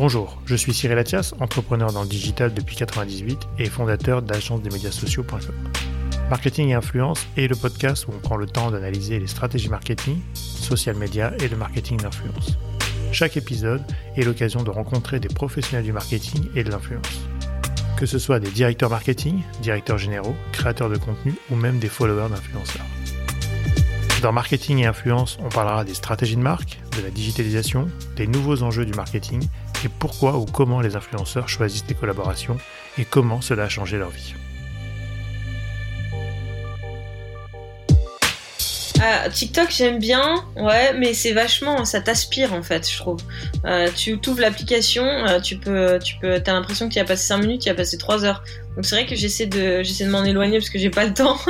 Bonjour, je suis Cyril Athias, entrepreneur dans le digital depuis 98 et fondateur d'agence des médias sociaux.com. Marketing et influence est le podcast où on prend le temps d'analyser les stratégies marketing, social media et le marketing d'influence. Chaque épisode est l'occasion de rencontrer des professionnels du marketing et de l'influence. Que ce soit des directeurs marketing, directeurs généraux, créateurs de contenu ou même des followers d'influenceurs. Dans marketing et influence, on parlera des stratégies de marque, de la digitalisation, des nouveaux enjeux du marketing et pourquoi ou comment les influenceurs choisissent des collaborations et comment cela a changé leur vie. Ah, TikTok j'aime bien, ouais, mais c'est vachement, ça t'aspire en fait, je trouve. Euh, tu ouvres l'application, euh, tu peux, tu peux, t'as l'impression qu'il y a passé 5 minutes, il y a passé 3 heures. Donc c'est vrai que j'essaie de, j'essaie de m'en éloigner parce que j'ai pas le temps.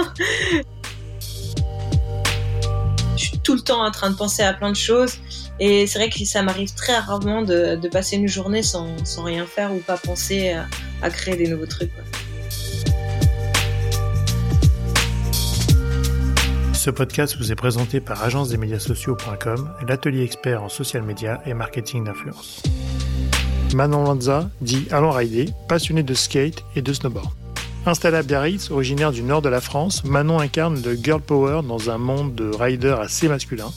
je suis tout le temps en train de penser à plein de choses et c'est vrai que ça m'arrive très rarement de, passer une journée sans, sans, rien faire ou pas penser à, créer des nouveaux trucs. Ce podcast vous est présenté par agence-des-médias-sociaux.com, l'atelier expert en social media et marketing d'influence. Manon Lanza dit Allons rider, passionné de skate et de snowboard. Installée à Biarritz, originaire du nord de la France, Manon incarne le girl power dans un monde de riders assez masculin.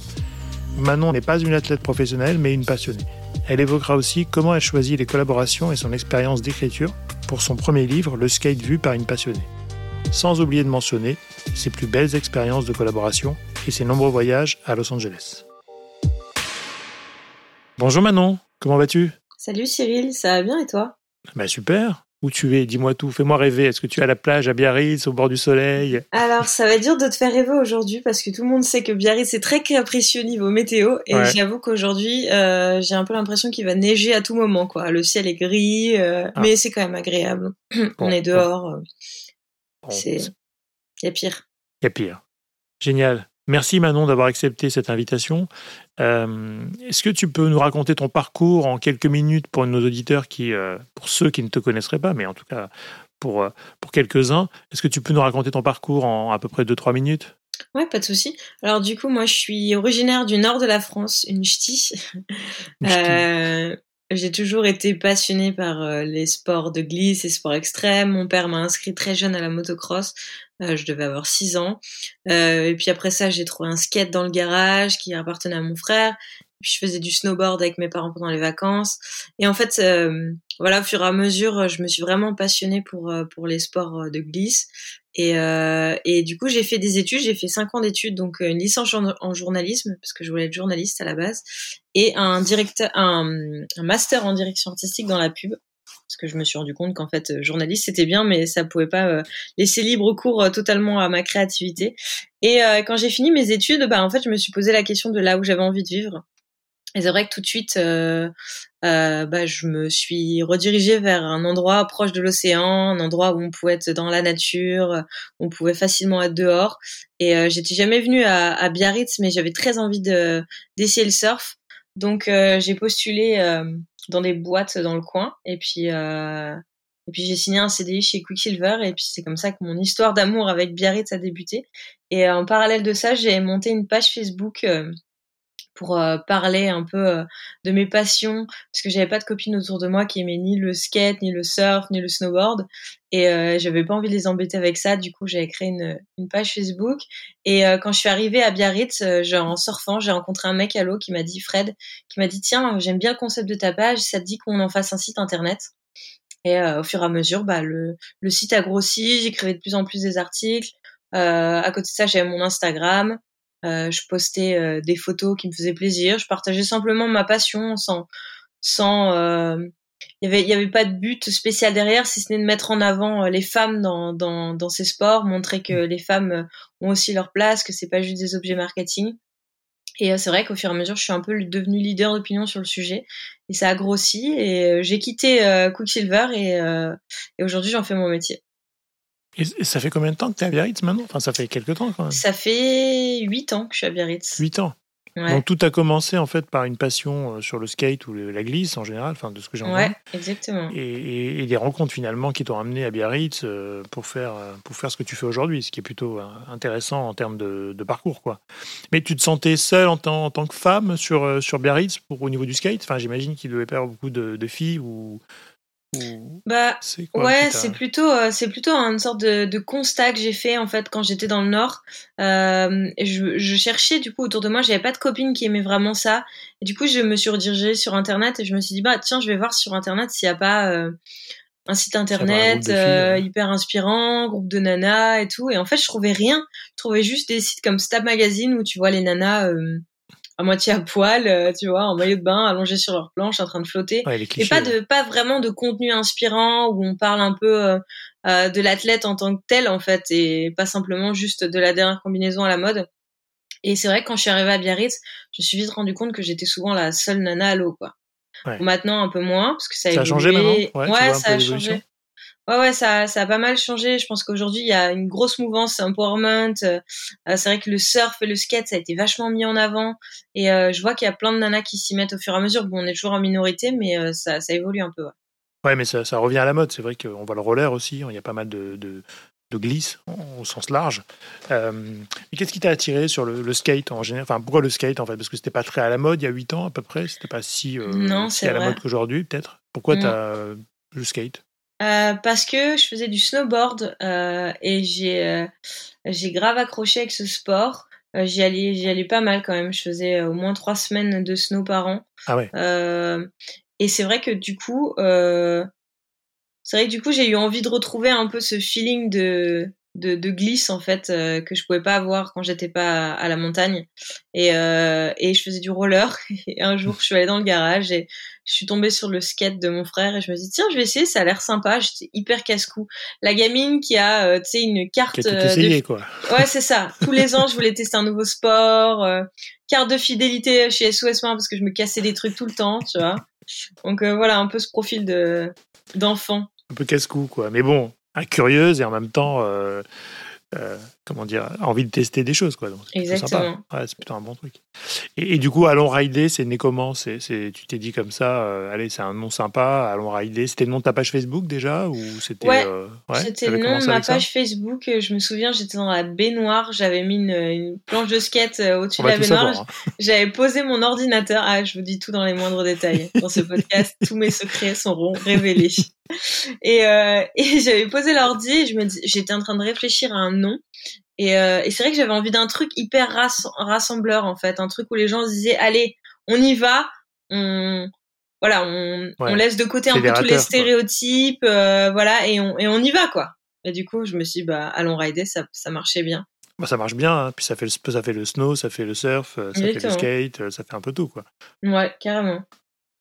Manon n'est pas une athlète professionnelle, mais une passionnée. Elle évoquera aussi comment elle choisit les collaborations et son expérience d'écriture pour son premier livre, Le skate vu par une passionnée. Sans oublier de mentionner ses plus belles expériences de collaboration et ses nombreux voyages à Los Angeles. Bonjour Manon, comment vas-tu? Salut Cyril, ça va bien et toi? Bah super. Où tu es Dis-moi tout, fais-moi rêver. Est-ce que tu es à la plage à Biarritz, au bord du soleil? Alors, ça va être dur de te faire rêver aujourd'hui parce que tout le monde sait que Biarritz est très capricieux niveau météo et ouais. j'avoue qu'aujourd'hui, euh, j'ai un peu l'impression qu'il va neiger à tout moment. quoi. Le ciel est gris, euh, ah. mais c'est quand même agréable. Bon, On est dehors. Bon. C'est... Il y a pire. Il y a pire. Génial. Merci Manon d'avoir accepté cette invitation. Euh, est-ce que tu peux nous raconter ton parcours en quelques minutes pour nos auditeurs qui, euh, pour ceux qui ne te connaisseraient pas, mais en tout cas pour, euh, pour quelques-uns, est-ce que tu peux nous raconter ton parcours en à peu près 2-3 minutes? Ouais, pas de souci. Alors du coup, moi, je suis originaire du nord de la France, une ch'ti. euh, j'ai toujours été passionnée par les sports de glisse et sports extrêmes. Mon père m'a inscrit très jeune à la motocross. Euh, je devais avoir 6 ans. Euh, et puis après ça, j'ai trouvé un skate dans le garage qui appartenait à mon frère. Puis je faisais du snowboard avec mes parents pendant les vacances. Et en fait, euh, voilà, au fur et à mesure, je me suis vraiment passionnée pour euh, pour les sports de glisse. Et, euh, et du coup, j'ai fait des études. J'ai fait cinq ans d'études, donc une licence en, journalisme parce que je voulais être journaliste à la base, et un directeur, un master en direction artistique dans la pub parce que je me suis rendu compte qu'en fait journaliste c'était bien mais ça pouvait pas euh, laisser libre cours euh, totalement à ma créativité. Et euh, quand j'ai fini mes études bah en fait je me suis posé la question de là où j'avais envie de vivre. Et c'est vrai que tout de suite euh, bah, je me suis redirigée vers un endroit proche de l'océan un endroit où on pouvait être dans la nature où on pouvait facilement être dehors. Et j'étais jamais venue à, à Biarritz mais j'avais très envie de d'essayer le surf. Donc j'ai postulé dans des boîtes dans le coin. Et puis, euh, et puis j'ai signé un CDI chez Quicksilver. Et puis c'est comme ça que mon histoire d'amour avec Biarritz a débuté. Et en parallèle de ça, j'ai monté une page Facebook euh, pour euh, parler un peu euh, de mes passions parce que j'avais pas de copines autour de moi qui aimaient ni le skate ni le surf ni le snowboard. Et euh, j'avais pas envie de les embêter avec ça. Du coup j'avais créé une, une page Facebook. Et euh, quand je suis arrivée à Biarritz genre en surfant j'ai rencontré un mec à l'eau qui m'a dit Fred qui m'a dit tiens j'aime bien le concept de ta page. Ça te dit qu'on en fasse un site internet? Et au fur et à mesure bah le, le site a grossi. J'écrivais de plus en plus des articles. À côté de ça j'avais mon Instagram euh, je postais euh, des photos qui me faisaient plaisir. Je partageais simplement ma passion sans, sans, euh, il y avait, il y avait pas de but spécial derrière, si ce n'est de mettre en avant les femmes dans, dans, dans ces sports, montrer que les femmes ont aussi leur place, que c'est pas juste des objets marketing. Et c'est vrai qu'au fur et à mesure, je suis un peu devenue leader d'opinion sur le sujet. Et ça a grossi. Et j'ai quitté euh, Quicksilver et, euh, et aujourd'hui, j'en fais mon métier. Et, ça fait combien de temps que tu es à Biarritz maintenant? Enfin, ça fait quelques temps quand même. Ça fait 8 ans que je suis à Biarritz. 8 ans Donc tout a commencé en fait par une passion euh, sur le skate ou la glisse en général, enfin de ce que j'en Ouais, exactement. Et, et, des rencontres finalement qui t'ont amené à Biarritz euh, pour faire pour faire ce que tu fais aujourd'hui, ce qui est plutôt intéressant en termes de, parcours quoi. Mais tu te sentais seule en, en, tant que femme sur sur Biarritz pour au niveau du skate? Enfin j'imagine qu'il devait y avoir beaucoup de, de filles ou bah ouais, c'est plutôt euh, c'est plutôt une sorte de, de constat que j'ai fait en fait quand j'étais dans le Nord. Euh, je, je, cherchais du coup autour de moi, j'avais pas de copine qui aimait vraiment ça. Et du coup, je me suis redirigée sur internet et je me suis dit bah tiens, je vais voir sur internet s'il y a pas euh, un site internet hyper inspirant, groupe de nanas et tout. Et en fait, je trouvais rien. Je trouvais juste des sites comme Stab Magazine où tu vois les nanas à moitié à poil, euh, tu vois, en maillot de bain, allongés sur leur planche, en train de flotter. et pas de pas vraiment de contenu inspirant où on parle un peu euh, euh, de l'athlète en tant que tel en fait et pas simplement juste de la dernière combinaison à la mode. Et c'est vrai que quand je suis arrivée à Biarritz, je me suis vite rendu compte que j'étais souvent la seule nana à l'eau quoi. maintenant un peu moins parce que ça a, ça a changé maintenant? Ouais, ça a changé. Ouais, ouais, ça, ça a pas mal changé. Je pense qu'aujourd'hui, il y a une grosse mouvance empowerment. Euh, c'est vrai que le surf et le skate, ça a été vachement mis en avant. Et euh, je vois qu'il y a plein de nanas qui s'y mettent au fur et à mesure. Bon, on est toujours en minorité, mais euh, ça, ça évolue un peu. Ouais, ouais mais ça, ça revient à la mode. C'est vrai qu'on voit le roller aussi. Il y a pas mal de, de, de glisse au sens large. Euh, mais qu'est-ce qui t'a attiré sur le, skate en général Enfin, pourquoi le skate en fait? Parce que c'était pas très à la mode il y a 8 ans à peu près. C'était pas si, non, si à la mode qu'aujourd'hui, peut-être. Pourquoi tu as le skate? Euh, parce que je faisais du snowboard euh, et j'ai euh, j'ai grave accroché avec ce sport. j'y allais j'y allais pas mal quand même. Je faisais au moins trois semaines de snow par an. Ah ouais. et c'est vrai que du coup c'est vrai que du coup j'ai eu envie de retrouver un peu ce feeling de de, de glisse en fait que je pouvais pas avoir quand j'étais pas à, la montagne et et je faisais du roller et un jour je suis allée dans le garage et je suis tombée sur le skate de mon frère et je me suis dit tiens je vais essayer ça a l'air sympa j'étais hyper casse-cou. La gamine qui a euh, tu sais une carte qui a essayé, quoi. Ouais c'est ça. Tous les ans je voulais tester un nouveau sport euh, carte de fidélité chez SOS Main parce que je me cassais des trucs tout le temps tu vois. Donc euh, voilà un peu ce profil de d'enfant. Un peu casse-cou quoi. Mais bon curieuse et en même temps euh, comment dire, envie de tester des choses. Quoi. Exactement. c'est plutôt un bon truc. Et, du coup, Allons Rider, c'est né comment? C'est, Tu t'es dit comme ça, euh, allez, c'est un nom sympa, Allons Rider. C'était le nom de ta page Facebook déjà ou c'était, Ouais, euh, c'était le nom de ma page Facebook. Je me souviens, j'étais dans la baignoire, j'avais mis une, planche de skate au-dessus de la baignoire. Hein. J'avais posé mon ordinateur. Ah, je vous dis tout dans les moindres détails. Dans ce podcast, tous mes secrets seront révélés. Et, euh, et j'avais posé l'ordi et je me j'étais en train de réfléchir à un nom. Et, euh, et c'est vrai que j'avais envie d'un truc hyper rassembleur en fait, un truc où les gens se disaient allez, on y va, on voilà, on, on laisse de côté un peu tous les stéréotypes, euh, voilà, et on, et on y va quoi. Et du coup, je me suis dit, bah allons rider, ça, ça marchait bien. Bah, ça marche bien, hein. puis ça fait, le, ça fait le snow, ça fait le surf, ça fait le skate, ça fait un peu tout quoi. Ouais, carrément.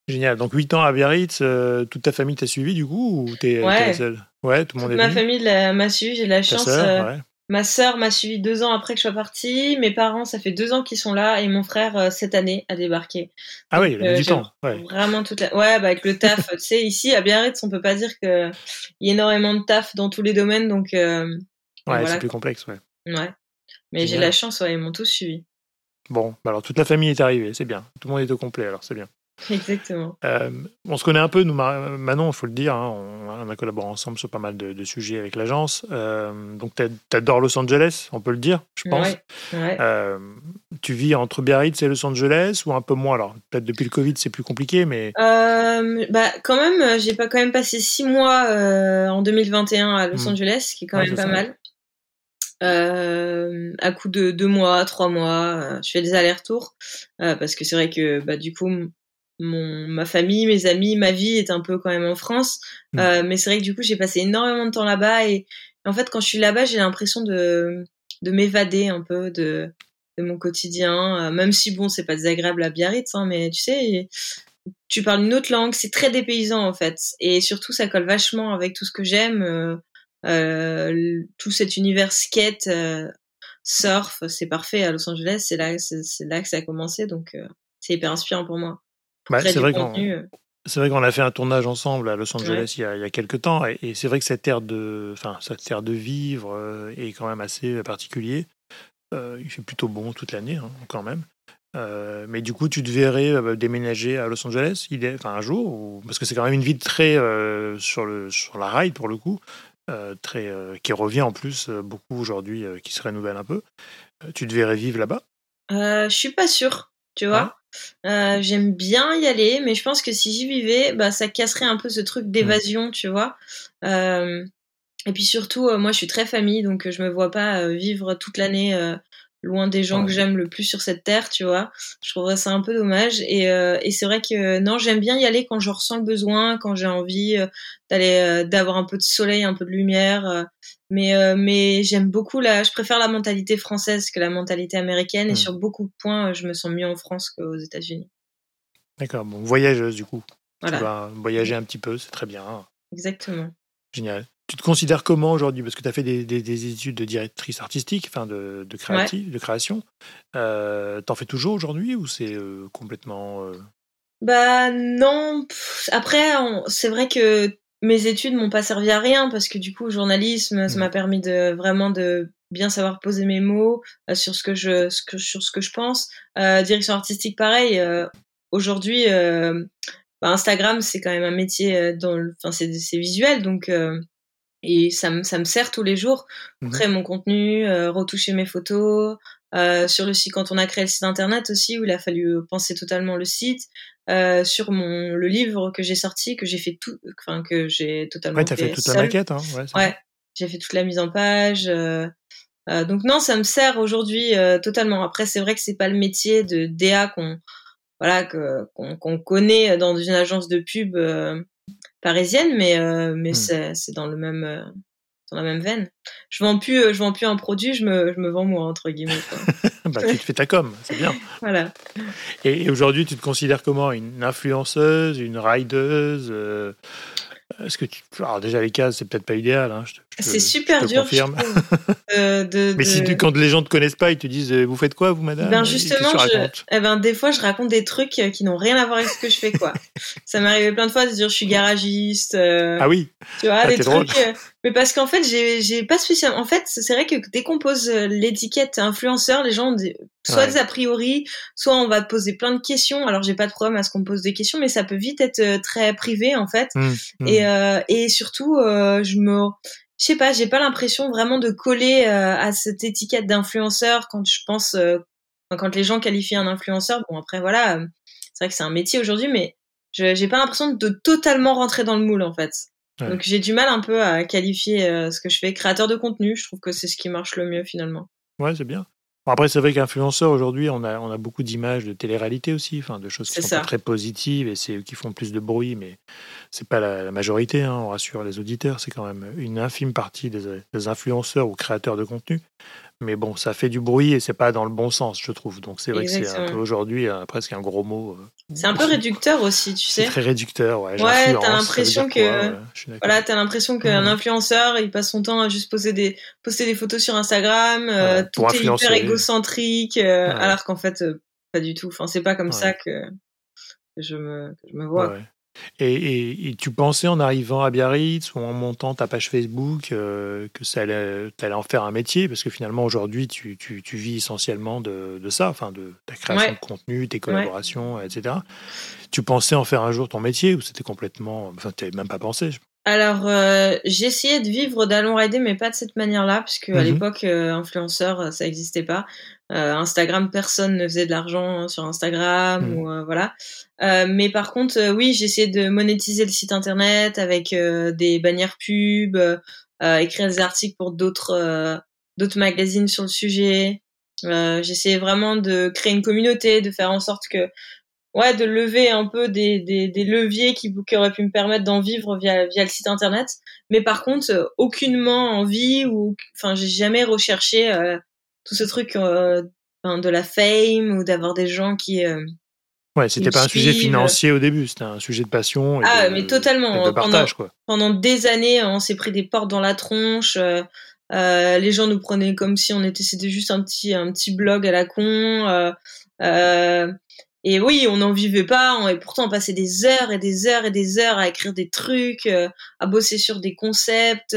Génial. Donc 8 ans à Biarritz, euh, toute ta famille t'a suivi du coup ou t'es ouais. seule? Ouais, tout le monde est Ma famille m'a suivi, j'ai de la chance. Euh, ma sœur m'a suivi deux ans après que je sois partie. Mes parents, ça fait deux ans qu'ils sont là et mon frère euh, cette année a débarqué. Ah oui, il a du temps. Vraiment toute la... Ouais, bah avec le taf. tu sais, ici à Biarritz, on peut pas dire qu'il y a énormément de taf dans tous les domaines, donc. ouais, c'est plus complexe, ouais. Ouais. Mais j'ai la chance, ouais, ils m'ont tous suivi. Bon, bah alors toute la famille est arrivée, c'est bien. Tout le monde est au complet, alors c'est bien. Exactement. Euh, on se connaît un peu, nous, Manon, il faut le dire. Hein, on, a collaboré ensemble sur pas mal de, sujets avec l'agence. Euh, donc, tu adores Los Angeles, on peut le dire, je pense. Euh, tu vis entre Biarritz et Los Angeles ou un peu moins? Alors, peut-être depuis le Covid, c'est plus compliqué, mais. bah, quand même, j'ai pas quand même passé six mois en 2021 à Los hmm. Angeles, qui est quand même pas mal. à coup de deux mois, trois mois, je fais des allers-retours parce que c'est vrai que bah, du coup mon ma famille, mes amis, ma vie est un peu quand même en France. Mm. Euh, mais c'est vrai que du coup, j'ai passé énormément de temps là-bas et en fait, quand je suis là-bas, j'ai l'impression de de m'évader un peu de de mon quotidien, euh, même si bon, c'est pas désagréable à Biarritz, hein, mais tu sais, tu parles une autre langue, c'est très dépaysant en fait, et surtout ça colle vachement avec tout ce que j'aime, euh tout cet univers skate, surf, c'est parfait à Los Angeles, c'est là, c'est là que ça a commencé, donc c'est hyper inspirant pour moi. Bah, c'est vrai qu'on c'est vrai qu'on a fait un tournage ensemble à Los Angeles il, y a, il, y a, quelques temps, et, c'est vrai que cette terre de, enfin, cette terre de vivre euh, est quand même assez particulier. Euh, il fait plutôt bon toute l'année, hein, quand même. mais du coup, tu te verrais déménager à Los Angeles, enfin un jour, ou... parce que c'est quand même une ville très sur le sur la rail pour le coup, très qui revient en plus beaucoup aujourd'hui, qui se renouvelle un peu. tu te verrais vivre là-bas? Je suis pas sûre, tu vois. J'aime bien y aller, mais je pense que si j'y vivais, bah ça casserait un peu ce truc mmh. d'évasion, tu vois. Et puis surtout, euh, moi, je suis très famille, donc euh, je me vois pas euh, vivre toute l'année loin des gens que j'aime le plus sur cette terre, tu vois. Je trouverais ça un peu dommage. Et, et c'est vrai que non, j'aime bien y aller quand je ressens le besoin, quand j'ai envie d'aller, d'avoir un peu de soleil, un peu de lumière. mais mais j'aime beaucoup la, je préfère la mentalité française que la mentalité américaine. Et mmh. sur beaucoup de points, je me sens mieux en France qu'aux États-Unis. D'accord. Bon, voyageuse du coup. Voilà. Tu vas voyager un petit peu, c'est très bien. Exactement. Génial. Tu te considères comment aujourd'hui? Parce que tu as fait des, des, études de directrice artistique, enfin de, de, créative, de création. Euh, T'en fais toujours aujourd'hui ou c'est euh, complètement. Euh bah non. Après, c'est vrai que mes études m'ont pas servi à rien parce que du coup, le journalisme, ça mmh. m'a permis de vraiment de bien savoir poser mes mots euh, sur ce que je, ce que, sur ce que je pense. direction artistique, pareil. aujourd'hui, bah, Instagram, c'est quand même un métier dans, enfin, c'est visuel, donc et ça me, ça me sert tous les jours pour mmh créer mon contenu, euh, retoucher mes photos. Euh, sur le site, quand on a créé le site internet aussi, où il a fallu penser totalement le site. Euh, sur mon le livre que j'ai sorti, que j'ai fait tout, enfin que j'ai totalement. Ouais, t'as fait, toute la maquette, hein. Ouais, ouais j'ai fait toute la mise en page. Euh, euh, donc non, ça me sert aujourd'hui totalement. Après, c'est vrai que c'est pas le métier de DA qu'on voilà qu'on connaît dans une agence de pub parisienne, mais euh, mais hmm. c'est dans le même euh, dans la même veine. Je vends plus euh, je vends plus un produit, je me je me vends moi entre guillemets. bah, tu te fais ta com, c'est bien. voilà. Et, aujourd'hui, tu te considères comment? Une influenceuse, une rideuse est-ce que tu... Alors déjà les cases, c'est peut-être pas idéal. Hein, c'est super dur. Confirme. de, Mais si quand les gens te connaissent pas, ils te disent vous faites quoi vous madame? Ben justement, je... eh ben des fois je raconte des trucs qui n'ont rien à voir avec ce que je fais quoi. ça m'est arrivé plein de fois de dire je suis garagiste. ah oui. Tu vois ah, des trucs. Mais parce qu'en fait j'ai j'ai pas spécialement. En fait c'est vrai que dès qu'on pose l'étiquette influenceur, les gens ont soit des a priori, soit on va te poser plein de questions. Alors j'ai pas de problème à ce qu'on me pose des questions, mais ça peut vite être très privé en fait. Mmh, mmh. Et euh, et surtout, euh, je me, je sais pas, j'ai pas l'impression vraiment de coller euh, à cette étiquette d'influenceur quand je pense, quand les gens qualifient un influenceur. Bon après voilà, c'est vrai que c'est un métier aujourd'hui, mais j'ai pas l'impression de totalement rentrer dans le moule en fait. Donc j'ai du mal un peu à qualifier ce que je fais créateur de contenu. Je trouve que c'est ce qui marche le mieux finalement. Ouais, c'est bien. Après, c'est vrai qu'influenceur, aujourd'hui, on a, on a beaucoup d'images de télé-réalité aussi, enfin, de choses qui sont très positives et c'est qui font plus de bruit, mais c'est pas la, majorité, hein, on rassure les auditeurs, c'est quand même une infime partie des, influenceurs ou créateurs de contenu. Mais bon, ça fait du bruit et c'est pas dans le bon sens, je trouve. Donc c'est vrai que c'est un peu aujourd'hui euh, presque un gros mot. Euh, c'est un peu réducteur aussi, tu sais. très réducteur, ouais. Ouais, t'as l'impression que voilà, t'as l'impression qu'un influenceur, il passe son temps à juste poser des poster des photos sur Instagram, euh, tout est hyper égocentrique, alors qu'en fait pas du tout. Enfin, c'est pas comme ça que je me que je me vois. Et, tu pensais en arrivant à Biarritz ou en montant ta page Facebook euh, que ça allait, allais, en faire un métier? Parce que finalement, aujourd'hui, tu, tu, tu, vis essentiellement de, de, ça, enfin de ta création de contenu, tes collaborations, etc. Tu pensais en faire un jour ton métier ou c'était complètement. Enfin, tu n'avais même pas pensé? Alors, euh, j'ai essayé de vivre d'Allons Rider, mais pas de cette manière-là, puisque à mmh l'époque, euh, influenceur, ça n'existait pas. Euh, Instagram, personne ne faisait de l'argent sur Instagram, mmh. ou euh, voilà. Euh, mais par contre, oui, j'ai essayé de monétiser le site internet avec des bannières pubs, écrire des articles pour d'autres d'autres magazines sur le sujet. J'essayais vraiment de créer une communauté, de faire en sorte que ouais, de lever un peu des, des, des leviers qui, qui auraient pu me permettre d'en vivre via, via le site internet. Mais par contre, euh, aucunement envie ou, enfin, j'ai jamais recherché euh, tout ce truc euh, de la fame ou d'avoir des gens qui. Euh, ouais, c'était pas un sujet financier au début, c'était un sujet de passion. Et ah, de, mais totalement. de partage, pendant, quoi. pendant des années, on s'est pris des portes dans la tronche. Euh, les gens nous prenaient comme si on était c'était juste un petit un petit blog à la con euh, euh, et oui, on n'en vivait pas, on, et pourtant on passait des heures et des heures et des heures à écrire des trucs, euh, à bosser sur des concepts.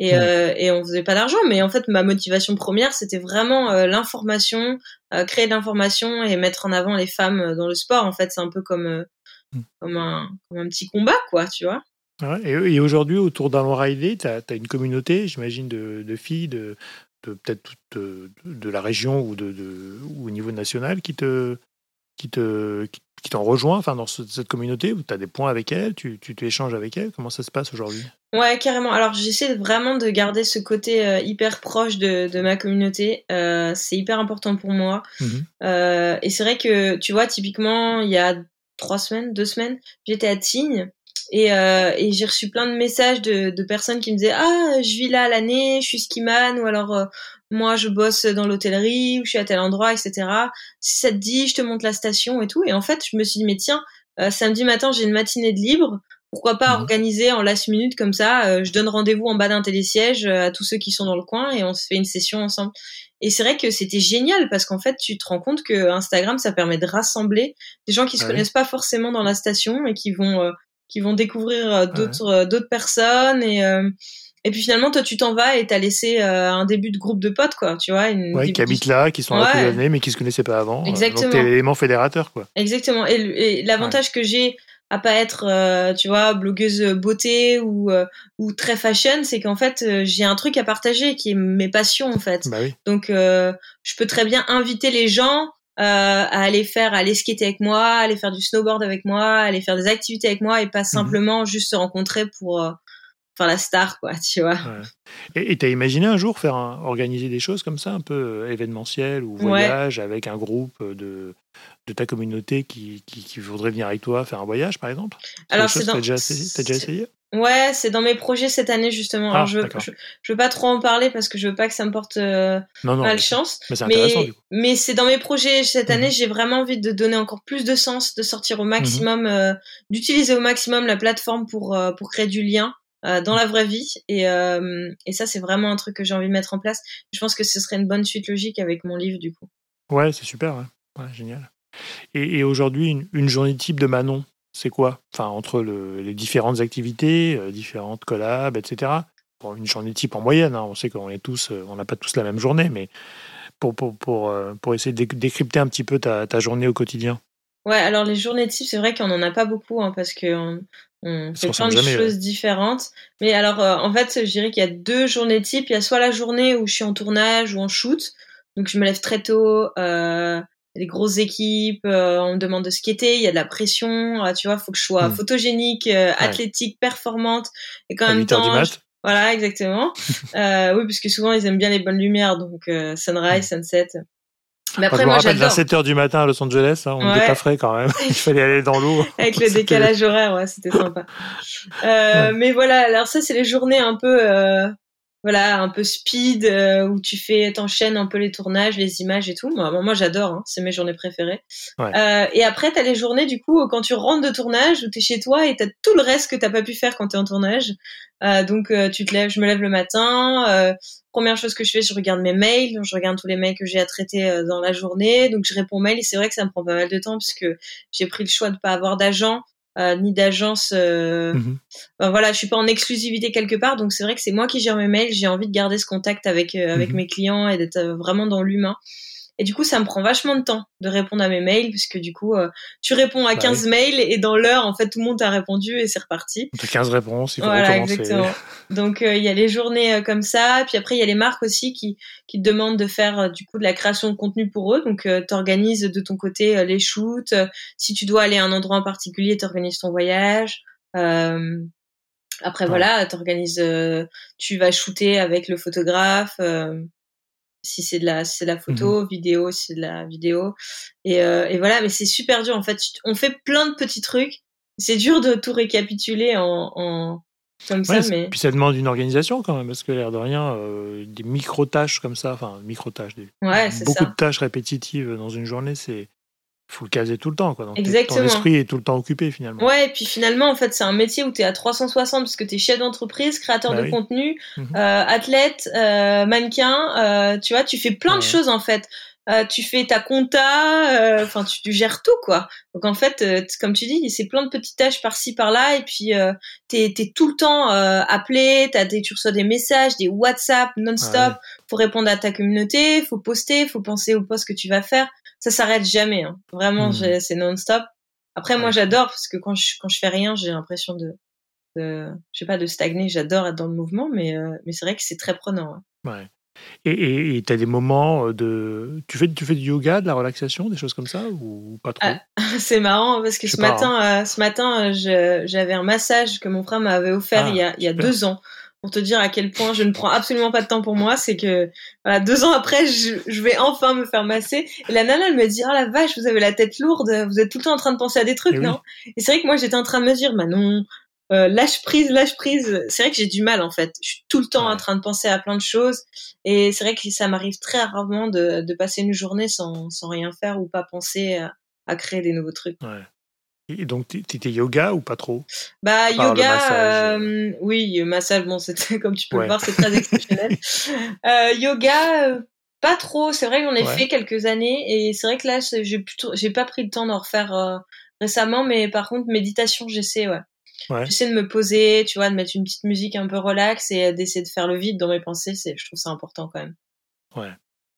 Euh, et, mmh. euh, et on faisait pas d'argent. Mais en fait, ma motivation première, c'était vraiment euh, l'information, euh, créer de l'information et mettre en avant les femmes dans le sport. En fait, c'est un peu comme mmh. comme un comme un petit combat, quoi, tu vois. et, aujourd'hui, autour d'Alon Riley, tu as, une communauté, j'imagine, de, de, filles, de, de peut-être de, de, la région ou, de, ou au niveau national qui te, qui te, qui t'ont rejoint enfin, dans cette communauté où tu as des points avec elles, tu, tu, échanges avec elles Comment ça se passe aujourd'hui? Ouais, carrément. Alors j'essaie vraiment de garder ce côté euh, hyper proche de, de ma communauté. Euh, c'est hyper important pour moi. Mmh euh, et c'est vrai que, tu vois, typiquement, il y a trois semaines, deux semaines, j'étais à Tignes et, et j'ai reçu plein de messages de, de, personnes qui me disaient ah je vis là l'année, je suis skiman ou alors moi je bosse dans l'hôtellerie ou je suis à tel endroit etc. Si ça te dit je te montre la station et tout. Et en fait je me suis dit mais tiens euh, samedi matin j'ai une matinée de libre. Pourquoi pas mmh. organiser en last minute comme ça euh, je donne rendez-vous en bas d'un télésiège à tous ceux qui sont dans le coin et on se fait une session ensemble. Et c'est vrai que c'était génial parce qu'en fait tu te rends compte que Instagram ça permet de rassembler des gens qui se ah connaissent pas forcément dans la station et qui vont qui vont découvrir euh, d'autres euh, d'autres personnes et euh, et puis finalement toi tu t'en vas et t'as laissé un début de groupe de potes quoi tu vois une, ouais, qui habitent là qui sont là depuis l'année mais qui se connaissaient pas avant exactement donc t'es l'élément fédérateur quoi. Exactement. Et, l'avantage que j'ai à pas être tu vois blogueuse beauté ou ou très fashion c'est qu'en fait j'ai un truc à partager qui est mes passions en fait. Bah oui. donc je peux très bien inviter les gens euh, à aller faire, à aller skater avec moi, à aller faire du snowboard avec moi, à aller faire des activités avec moi et pas mhm. simplement juste se rencontrer pour euh, faire la star, quoi, tu vois. Ouais. Et t'as imaginé un jour faire organiser des choses comme ça, un peu euh, événementiel ou voyage avec un groupe de, de ta communauté qui, qui, qui, voudrait venir avec toi faire un voyage, par exemple? Alors, c'est dans... déjà, as déjà essayé? Ouais, c'est dans mes projets cette année justement. Alors, ah, je, veux, je, veux pas trop en parler parce que je veux pas que ça me porte euh, malchance. Mais c'est intéressant du coup. Mais c'est dans mes projets cette année. Mhm. J'ai vraiment envie de donner encore plus de sens, de sortir au mhm. maximum, euh, d'utiliser au maximum la plateforme pour euh, pour créer du lien euh, dans la vraie vie. Et et ça c'est vraiment un truc que j'ai envie de mettre en place. Je pense que ce serait une bonne suite logique avec mon livre du coup. Ouais, c'est super. Ouais. ouais génial. Et, et aujourd'hui, une, une journée type de Manon, c'est quoi? Enfin, entre les différentes activités, euh, différentes collabs, etc. Une journée type en moyenne, hein, on sait qu'on est tous, euh, on n'a pas tous la même journée, mais pour, pour, pour, euh, pour essayer de décrypter un petit peu ta, ta, journée au quotidien. Ouais, alors les journées type, c'est vrai qu'on n'en a pas beaucoup, hein, parce on fait plein de choses différentes. Mais alors, en fait, je dirais qu'il y a deux journées type. Il y a soit la journée où je suis en tournage ou en shoot, donc je me lève très tôt, euh, des grosses équipes, euh, on me demande de skater, il y a de la pression, euh, tu vois, faut que je sois hmm. photogénique, euh, athlétique, performante, et quand même temps, voilà, exactement. oui, parce que souvent ils aiment bien les bonnes lumières, donc sunrise, hmm. sunset. Mais après, je me moi, rappelle, à 7 h du matin à Los Angeles, hein, on n'était pas frais quand même. Il fallait aller dans l'eau. Avec le décalage horaire, ouais, c'était sympa. Mais voilà, alors ça, c'est les journées un peu voilà un peu speed euh, où tu fais t'enchaînes un peu les tournages les images et tout. Moi, moi j'adore hein, c'est mes journées préférées. Euh, et après t'as les journées du coup quand tu rentres de tournage où t'es chez toi et t'as tout le reste que t'as pas pu faire quand t'es en tournage. Euh, donc euh, tu te lèves je me lève le matin euh, première chose que je fais je regarde mes mails je regarde tous les mails que j'ai à traiter dans la journée donc je réponds aux mails et c'est vrai que ça me prend pas mal de temps parce que j'ai pris le choix de pas avoir d'agent euh, ni d'agence. Euh... Mhm. voilà, je suis pas en exclusivité quelque part, donc c'est vrai que c'est moi qui gère mes mails. J'ai envie de garder ce contact avec euh, avec mhm. mes clients et d'être euh, vraiment dans l'humain. Et du coup, ça me prend vachement de temps de répondre à mes mails, puisque du coup, euh, tu réponds à 15 bah mails et dans l'heure, en fait, tout le monde t'a répondu et c'est reparti. T'as 15 réponses, il faut voilà, exactement. Donc, euh, il y a les journées euh, comme ça. Puis après, il y a les marques aussi qui, qui te demandent de faire du coup de la création de contenu pour eux. Donc, tu organises de ton côté les shoots. si tu dois aller à un endroit en particulier, tu organises ton voyage. après, voilà, t'organises, tu vas shooter avec le photographe si c'est de la c'est la photo, mmh vidéo, si c'est de la vidéo. Et, euh, et voilà, mais c'est super dur en fait. On fait plein de petits trucs. C'est dur de tout récapituler en, en comme ça, mais puis ça demande une organisation quand même parce que l'air de rien, euh, des micro tâches comme ça, enfin micro tâches, des, ouais, beaucoup de tâches répétitives dans une journée, c'est faut le caser tout le temps, quoi. Donc Exactement. ton esprit est tout le temps occupé, finalement. Ouais, et puis finalement, en fait, c'est un métier où tu es à 360 parce que tu es chef d'entreprise, créateur bah de contenu, mhm. euh, athlète, euh, mannequin, euh, tu vois, tu fais plein de choses, en fait. euh, tu fais ta compta, enfin tu, tu, gères tout quoi. Donc en fait, comme tu dis, c'est plein de petites tâches par-ci par-là et puis t'es es tout le temps appelé, t'as des, tu reçois des messages, des WhatsApp non-stop. Faut répondre à ta communauté, faut poster, faut penser au post que tu vas faire. Ça s'arrête jamais. Hein. Vraiment, mmh. c'est non-stop. Après, moi, j'adore parce que quand je quand je fais rien, j'ai l'impression de, de, je sais pas, de stagner. J'adore être dans le mouvement, mais euh, mais c'est vrai que c'est très prenant. Hein. Ouais. Et tu as des moments euh, de. Tu fais, tu fais du yoga, de la relaxation, des choses comme ça ou pas trop? Ah, C'est marrant parce que ce matin, hein. euh, ce matin, j'avais un massage que mon frère m'avait offert ah, il y a, il y a deux ans pour te dire à quel point je ne prends absolument pas de temps pour moi, c'est que voilà, deux ans après, je, je, vais enfin me faire masser. Et la nana, elle me dit, oh la vache, vous avez la tête lourde, vous êtes tout le temps en train de penser à des trucs, eh non? Et c'est vrai que moi, j'étais en train de me dire, bah non, euh, lâche prise, lâche prise. C'est vrai que j'ai du mal en fait. Je suis tout le temps en train de penser à plein de choses. Et c'est vrai que ça m'arrive très rarement de, de, passer une journée sans, sans rien faire ou pas penser à, à créer des nouveaux trucs. Ouais. Et donc, t'étais yoga ou pas trop? Bah, yoga, euh, oui, massage, bon, c'était, comme tu peux le voir, c'est très exceptionnel. euh, yoga, euh, pas trop. C'est vrai que j'en ai fait quelques années et c'est vrai que là, j'ai plutôt, j'ai pas pris le temps d'en refaire euh, récemment, mais par contre, méditation, j'essaie, ouais. ouais. J'essaie de me poser, tu vois, de mettre une petite musique un peu relax et d'essayer de faire le vide dans mes pensées. C'est, je trouve ça important quand même. Ouais.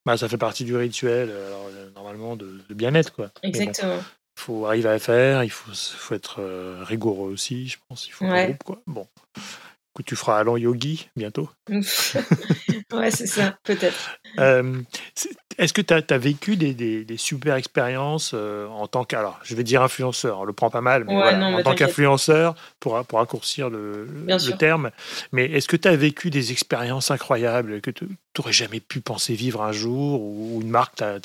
Bah, ça fait partie du rituel, alors, normalement, de, bien-être, quoi. Exactement faut arriver à faire, il faut, faut être euh, rigoureux aussi, je pense. Il faut un groupe, quoi. Bon. Que tu feras Allant Yogi bientôt. ouais, c'est ça, peut-être. Euh, est-ce que tu as, vécu des, des, super expériences euh, en tant qu'alors je vais dire influenceur, on le prend pas mal, mais, en tant qu'influenceur, pour, pour raccourcir le, le terme, mais est-ce que tu as vécu des expériences incroyables que tu n'aurais jamais pu penser vivre un jour, ou une marque t'a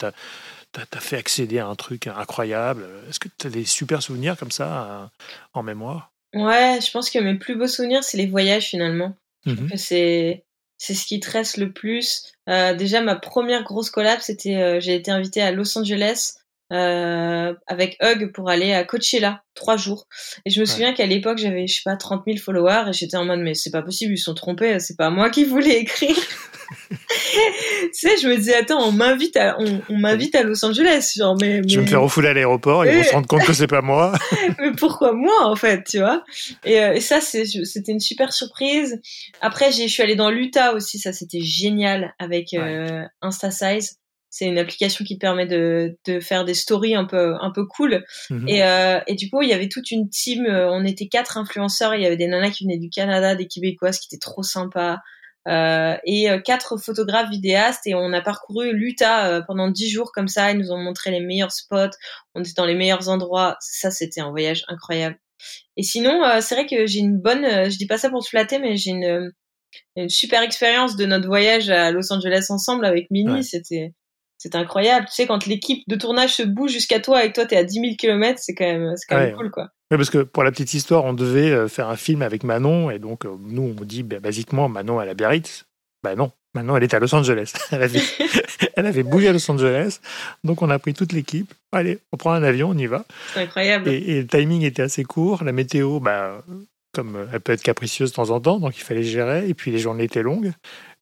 t'as fait accéder à un truc incroyable. Est-ce que tu as des super souvenirs comme ça euh, en mémoire? Ouais, je pense que mes plus beaux souvenirs, c'est les voyages finalement. Mmh c'est c'est ce qui te reste le plus. Euh, déjà, ma première grosse collab, c'était euh, j'ai été invitée à Los Angeles euh, avec Hug pour aller à Coachella trois jours. Et je me souviens qu'à l'époque j'avais je sais pas 30 000 followers et j'étais en mode mais c'est pas possible ils sont trompés c'est pas moi qui voulais écrire. tu sais je me disais attends on m'invite à on, m'invite à Los Angeles genre mais, je vais me faire refouler à l'aéroport et ils vont se rendre compte que c'est pas moi. mais pourquoi moi en fait tu vois? Et, euh, et ça c'est c'était une super surprise. Après j'ai je suis allée dans l'Utah aussi ça c'était génial avec euh, InstaSize c'est une application qui permet de, de faire des stories un peu un peu cool. Mhm. Et, euh, et du coup, il y avait toute une team. Euh, on était quatre influenceurs. Il y avait des nanas qui venaient du Canada, des Québécoises qui étaient trop sympas. Euh, et euh, quatre photographes vidéastes et on a parcouru l'Utah euh, pendant dix jours comme ça. Ils nous ont montré les meilleurs spots. On était dans les meilleurs endroits. Ça, c'était un voyage incroyable. Et sinon, c'est vrai que j'ai une bonne. je dis pas ça pour te flatter, mais j'ai une une super expérience de notre voyage à Los Angeles ensemble avec Mini. C'était c'est incroyable. Tu sais, quand l'équipe de tournage se bouge jusqu'à toi et que toi, t'es à 10 000 km, c'est quand même, c'est quand même cool, quoi. Oui, parce que pour la petite histoire, on devait euh, faire un film avec Manon, et donc, euh, nous, on dit, bah, basiquement, Manon, elle a Biarritz. Ben non, Manon, elle est à Los Angeles. Elle avait, elle avait bougé à Los Angeles. Donc, on a pris toute l'équipe. Allez, on prend un avion, on y va. C'est incroyable. Et, le timing était assez court. La météo, bah, comme elle peut être capricieuse de temps en temps, donc il fallait gérer. Et puis, les journées étaient longues.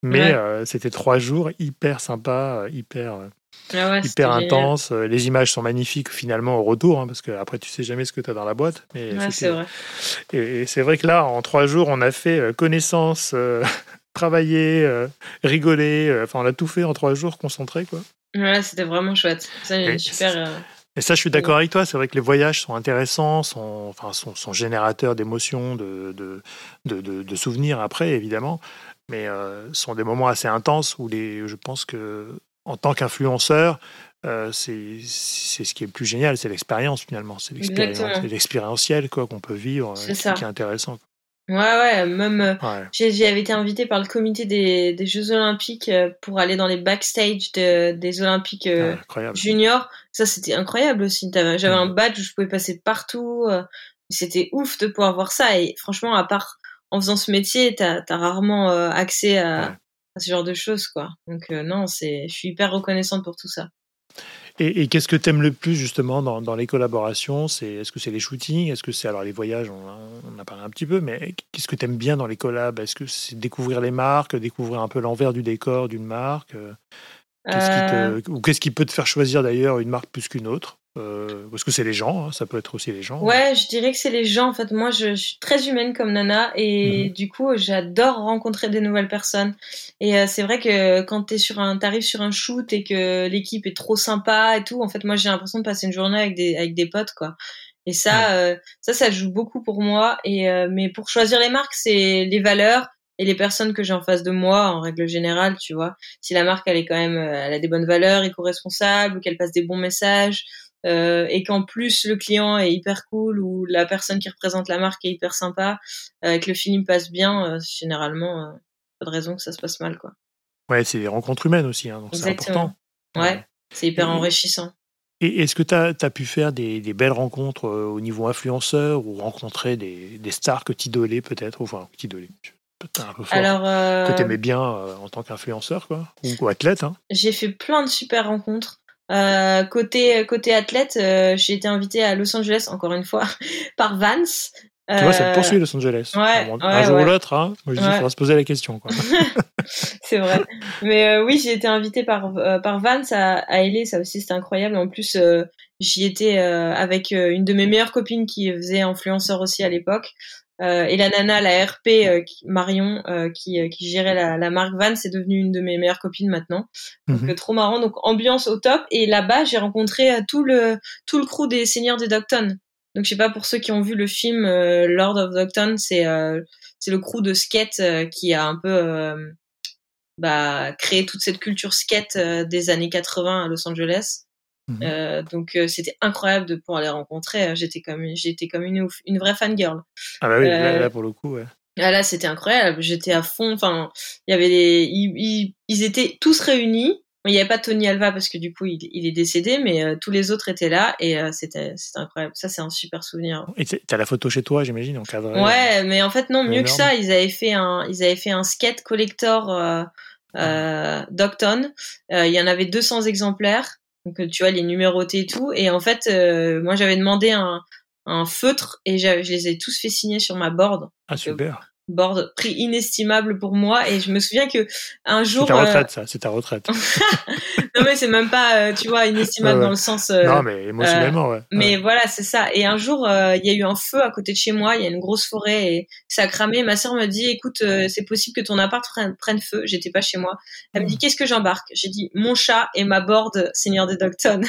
Mais euh, c'était trois jours hyper sympa, hyper ah hyper intense. Euh, les images sont magnifiques finalement au retour, hein, parce que après tu sais jamais ce que tu as dans la boîte. Mais c'est vrai. Et, c'est vrai que là, en trois jours, on a fait euh, connaissance, euh, travailler, rigoler. Enfin, on a tout fait en trois jours, concentré quoi. Ouais, c'était vraiment chouette. Ça, et, super. Et ça, je suis d'accord avec toi. C'est vrai que les voyages sont intéressants, sont, enfin, sont, sont générateurs d'émotions, de de, de, de, souvenirs après, évidemment. Mais sont des moments assez intenses où les, je pense que en tant qu'influenceur, euh, c'est ce qui est le plus génial, c'est l'expérience finalement, c'est l'expérientiel quoi qu'on peut vivre, c'est qui est intéressant. Ouais, ouais, même euh, j'avais été invité par le comité des, des, Jeux Olympiques euh, pour aller dans les backstage des Olympiques ah, juniors. Ça, c'était incroyable aussi. J'avais un badge où je pouvais passer partout. c'était ouf de pouvoir voir ça. Et franchement, à part en faisant ce métier, t'as as rarement accès à, à ce genre de choses, quoi. Donc euh, non, c'est, je suis hyper reconnaissante pour tout ça. Et, qu'est-ce que tu aimes le plus justement dans, dans les collaborations? C'est est-ce que c'est les shootings? Est-ce que c'est alors les voyages? On, a parlé un petit peu, mais qu'est-ce que tu aimes bien dans les collabs? Est-ce que c'est découvrir les marques, découvrir un peu l'envers du décor d'une marque? Ou qu'est-ce qui peut te faire choisir d'ailleurs une marque plus qu'une autre? Euh, parce que c'est les gens, hein, ça peut être aussi les gens. Ouais, je dirais que c'est les gens. En fait, moi, je, suis très humaine comme Nana et mhm. du coup, j'adore rencontrer des nouvelles personnes. Et euh, c'est vrai que quand t'es sur un, t'arrives sur un shoot et que l'équipe est trop sympa et tout, en fait, moi, j'ai l'impression de passer une journée avec des avec des potes, quoi. Et ça, euh, ça, ça joue beaucoup pour moi. Et mais pour choisir les marques, c'est les valeurs et les personnes que j'ai en face de moi en règle générale tu vois si la marque elle est quand même elle a des bonnes valeurs éco-responsable ou qu'elle passe des bons messages euh, et qu'en plus le client est hyper cool ou la personne qui représente la marque est hyper sympa, euh, que le film passe bien, euh, généralement, euh, pas de raison que ça se passe mal, quoi. Ouais, c'est des rencontres humaines aussi, hein, donc c'est important. Ouais, c'est hyper enrichissant. Et est-ce que tu as, pu faire des, des belles rencontres au niveau influenceur ou rencontrer des, des stars que tu idolais peut-être? Enfin, t'idolais, un peu fort, Alors, que tu aimais bien en tant qu'influenceur quoi, ou, ou athlète hein. J'ai fait plein de super rencontres. Euh, côté côté athlète, euh, j'ai été invitée à Los Angeles encore une fois par Vance. Tu vois, ça te poursuit Los Angeles. Ouais, un, jour ou l'autre, hein, je dis, il faudra se poser la question. c'est vrai. Mais euh, oui, j'ai été invitée par, par Vance à, à LA, ça aussi c'était incroyable. En plus, j'y étais avec une de mes meilleures copines qui faisait influenceur aussi à l'époque. Euh, et la nana, la RP euh, Marion, euh, qui, qui gérait la, la, marque Van, c'est devenue une de mes meilleures copines maintenant. Donc mhm. trop marrant. Donc ambiance au top. Et là-bas, j'ai rencontré tout le tout le crew des Seigneurs des Docton. Donc je sais pas pour ceux qui ont vu le film Lord of Docton, c'est c'est le crew de skate qui a un peu bah, créé toute cette culture skate des années 80 à Los Angeles. Mhm. Euh, donc euh, c'était incroyable de pouvoir les rencontrer. J'étais comme j'étais comme une une vraie fangirl. Ah bah oui, là, euh, pour le coup, ouais. Ah là c'était incroyable. J'étais à fond. Enfin, il y avait ils, ils, étaient tous réunis. Il n'y avait pas Tony Alva parce que du coup il, il est décédé, mais tous les autres étaient là et c'était c'était incroyable. Ça c'est un super souvenir. Et t'as la photo chez toi, j'imagine, encadrée. Ouais, mais en fait non, mieux que ça, ils avaient fait un ils avaient fait un skate collector euh, euh, Docton. il y en avait 200 exemplaires. Donc euh, tu vois, les numérotés et tout. Et en fait, euh, moi j'avais demandé un, un feutre et je les ai tous fait signer sur ma board. Ah super board prix inestimable pour moi. Et je me souviens que un jour c'est ta retraite ça c'est ta retraite. Non mais c'est même pas euh, tu vois inestimable dans le sens non mais émotionnellement ouais. mais voilà c'est ça. Et un jour il y a eu un feu à côté de chez moi il y a une grosse forêt et ça a cramé. Ma sœur me dit écoute c'est possible que ton appart prenne, feu. J'étais pas chez moi. Elle me dit hmm. qu'est-ce que j'embarque? J'ai dit mon chat et ma board Seigneur des Docton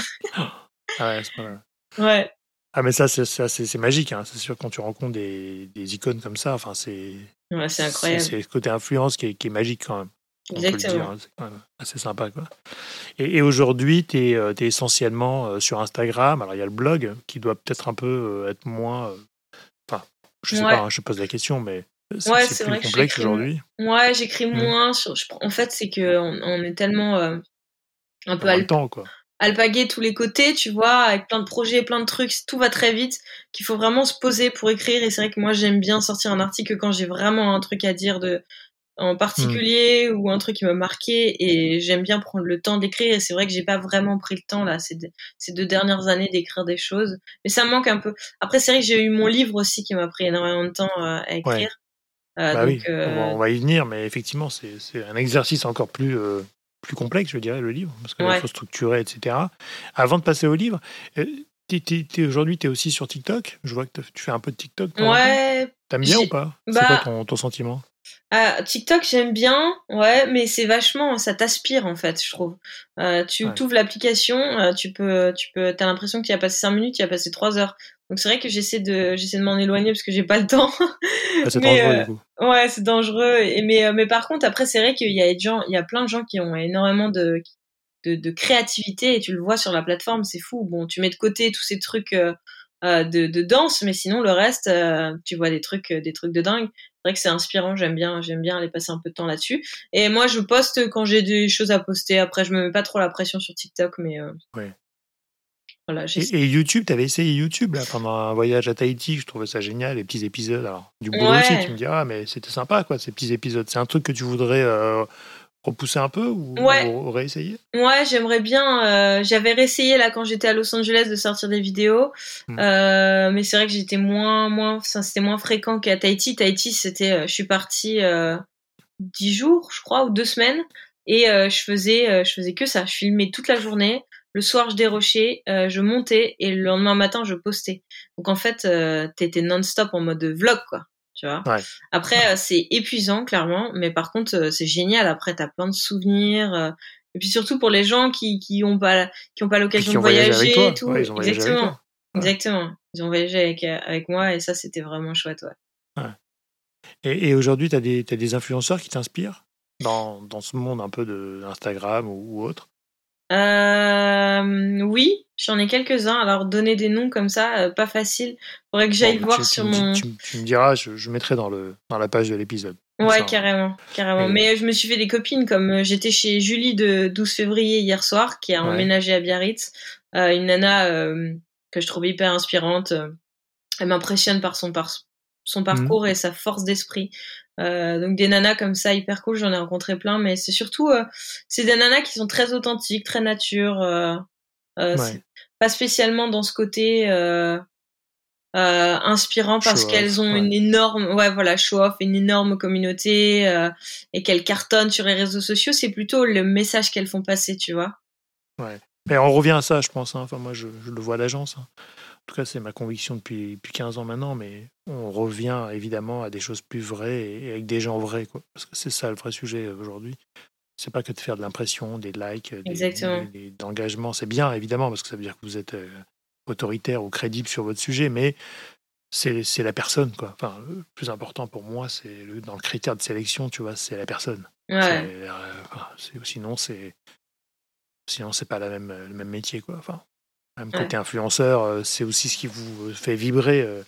ah ouais c'est pas mal. Ouais ah mais ça c'est magique, hein. c'est sûr quand tu rencontres des, des icônes comme ça, enfin c'est ouais, c'est incroyable. C'est le côté influence qui est, qui est magique quand même. Exactement. Hein. C'est quand même assez sympa quoi. Et, et aujourd'hui tu es, euh, es, essentiellement euh, sur Instagram. Alors il y a le blog qui doit peut-être un peu euh, être moins. Enfin, je sais pas, hein, je pose la question, mais c'est plus complexe aujourd'hui. Ouais, j'écris mmh. moins. Sur... En fait, c'est que on, est tellement un peu temps quoi alpaguer tous les côtés, tu vois, avec plein de projets, plein de trucs, tout va très vite, qu'il faut vraiment se poser pour écrire. Et c'est vrai que moi, j'aime bien sortir un article quand j'ai vraiment un truc à dire de en particulier hmm. ou un truc qui m'a marqué. Et j'aime bien prendre le temps d'écrire. Et c'est vrai que j'ai pas vraiment pris le temps là ces, ces deux dernières années d'écrire des choses. Mais ça me manque un peu. Après c'est vrai que j'ai eu mon livre aussi qui m'a pris énormément de temps euh, à écrire. Euh, bah oui, euh, on va, y venir mais effectivement c'est un exercice encore plus plus complexe, je dirais, le livre, parce qu'il faut structurer, etc. Avant de passer au livre, euh, aujourd'hui, tu es aussi sur TikTok? Je vois que tu fais un peu de TikTok. Ouais. T'aimes bien ou pas? C'est bah quoi ton, sentiment? Ah, TikTok, j'aime bien, ouais, mais c'est vachement, ça t'aspire en fait, je trouve. Euh, tu ouvres l'application, euh, tu peux, tu peux, t'as l'impression que tu as passé 5 minutes, tu as passé 3 heures. Donc c'est vrai que j'essaie de j'essaie de m'en éloigner parce que j'ai pas le temps. Ah, c'est dangereux du coup. Euh, ouais, c'est dangereux. Et, mais euh, mais par contre après c'est vrai qu'il y a des gens, il y a plein de gens qui ont énormément de de, de créativité et tu le vois sur la plateforme, c'est fou. Bon, tu mets de côté tous ces trucs euh, de, de danse, mais sinon le reste, tu vois des trucs des trucs de dingue. C'est vrai que c'est inspirant, j'aime bien j'aime bien aller passer un peu de temps là-dessus. Et moi je poste quand j'ai des choses à poster. Après je me mets pas trop la pression sur TikTok, mais ouais et, YouTube, tu avais essayé YouTube là, pendant un voyage à Tahiti, je trouvais ça génial, les petits épisodes. Alors, du boulot aussi, tu me dis, ah, mais c'était sympa, quoi, ces petits épisodes. C'est un truc que tu voudrais euh, repousser un peu ou, réessayer? Ouais, j'aimerais bien. Euh, j'avais réessayé là quand j'étais à Los Angeles de sortir des vidéos, hmm. euh, mais c'est vrai que j'étais moins, moins, c'était moins fréquent qu'à Tahiti. Tahiti, c'était, je suis partie dix jours, je crois, ou deux semaines. Et je faisais, je faisais que ça. Je filmais toute la journée. Le soir, je dérochais, je montais et le lendemain matin, je postais. Donc en fait, t'étais non-stop en mode vlog, quoi. Tu vois. Après, c'est épuisant, clairement, mais par contre, c'est génial. Après, t'as plein de souvenirs. et puis surtout pour les gens qui qui ont pas qui ont pas l'occasion de voyager et tout. Exactement. Exactement. Ils ont voyagé avec avec moi et ça, c'était vraiment chouette, ouais. Et, et aujourd'hui, tu as des, as des influenceurs qui t'inspirent dans, dans, ce monde un peu d'Instagram ou, ou, autre? Euh, Oui, j'en ai quelques-uns. Alors, donner des noms comme ça, euh, pas facile. Faudrait que j'aille voir sur mon. Tu, me diras, je, je, mettrai dans, le, dans la page de l'épisode. Ouais, carrément, carrément. Mais je me suis fait des copines, comme euh, j'étais chez Julie de 12 février hier soir, qui a emménagé à Biarritz. Euh, une nana que je trouve hyper inspirante. Elle m'impressionne par son, par son mmh. parcours et sa force d'esprit. Euh, donc des nanas comme ça hyper cool, j'en ai rencontré plein, mais c'est surtout euh, c'est des nanas qui sont très authentiques, très nature, euh, euh pas spécialement dans ce côté euh, inspirant parce qu'elles ont une énorme ouais voilà show off, une énorme communauté et qu'elles cartonnent sur les réseaux sociaux. C'est plutôt le message qu'elles font passer, tu vois. Ouais. Mais on revient à ça, je pense. Hein. Enfin moi je, je le vois à l'agence. Hein. En tout cas, c'est ma conviction depuis, depuis 15 ans maintenant, mais on revient évidemment à des choses plus vraies et avec des gens vrais, quoi. Parce que c'est ça le vrai sujet aujourd'hui. C'est pas que de faire de l'impression, des likes, des, d'engagement. C'est bien, évidemment, parce que ça veut dire que vous êtes euh, autoritaire ou crédible sur votre sujet, mais c'est, la personne, quoi. Enfin, le plus important pour moi, c'est dans le critère de sélection, tu vois, c'est la personne. Ouais. C'est, sinon, c'est sinon c'est pas la même, le même métier, quoi. Enfin, même côté influenceur, euh, c'est aussi ce qui vous euh, fait vibrer. Euh.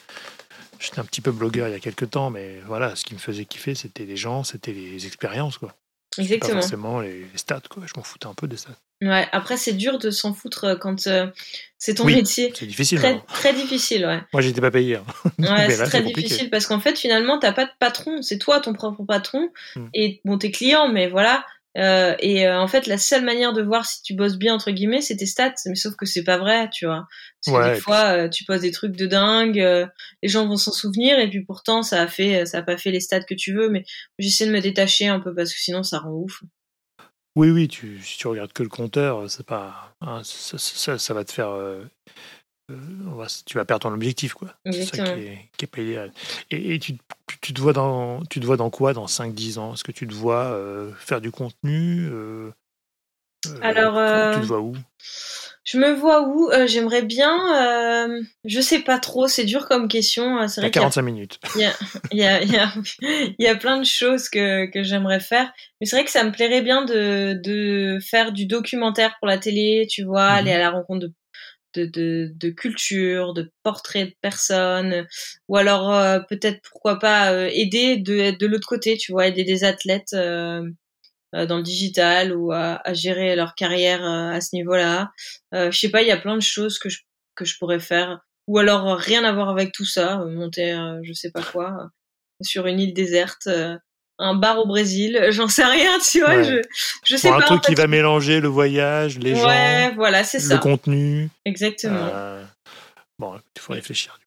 J'étais un petit peu blogueur il y a quelques temps, mais voilà, ce qui me faisait kiffer, c'était les gens, c'était les expériences, quoi. Exactement. Pas forcément les, stats, quoi. Je m'en foutais un peu des stats. Ouais, après, c'est dur de s'en foutre quand c'est ton métier. C'est difficile. Très, très, difficile, ouais. Moi, j'étais pas payé. Hein. Ouais, c'est très difficile parce qu'en fait, finalement, t'as pas de patron. C'est toi ton propre patron. Hmm. Et bon, t'es client, mais voilà, euh, et euh, en fait, la seule manière de voir si tu bosses bien entre guillemets, c'est tes stats. Mais sauf que c'est pas vrai, tu vois. Parce que des fois, euh, tu poses des trucs de dingue, les gens vont s'en souvenir, et puis pourtant, ça a fait, ça a pas fait les stats que tu veux. Mais j'essaie de me détacher un peu parce que sinon, ça rend ouf. Oui, oui. Tu, si tu regardes que le compteur, c'est pas, hein, ça, ça, ça, va te faire euh, tu vas perdre ton objectif, quoi. C'est ça qui est, qui est, pas idéal. Et, tu, tu, te vois dans, tu te vois dans quoi dans 5-10 ans? Est-ce que tu te vois euh, faire du contenu euh, Alors, tu te vois où? Je me vois où? J'aimerais bien. je sais pas trop. C'est dur comme question. C'est vrai 45 minutes. Il y a, il y, a, il y, a, il y a plein de choses que, que j'aimerais faire. Mais c'est vrai que ça me plairait bien de, de faire du documentaire pour la télé. Tu vois, aller mmh à la rencontre de de, de, culture, de portraits de personnes, ou alors euh, peut-être pourquoi pas euh, aider de, de l'autre côté, tu vois, aider des athlètes euh, dans le digital ou à, gérer leur carrière à ce niveau-là. je sais pas, il y a plein de choses que je, que je pourrais faire, ou alors rien à voir avec tout ça, monter, je sais pas quoi, sur une île déserte un bar au Brésil, j'en sais rien, tu vois, je, je sais pas. Un truc qui va mélanger le voyage, les gens, voilà, c'est ça. le contenu. Exactement. Euh, bon, il faut réfléchir.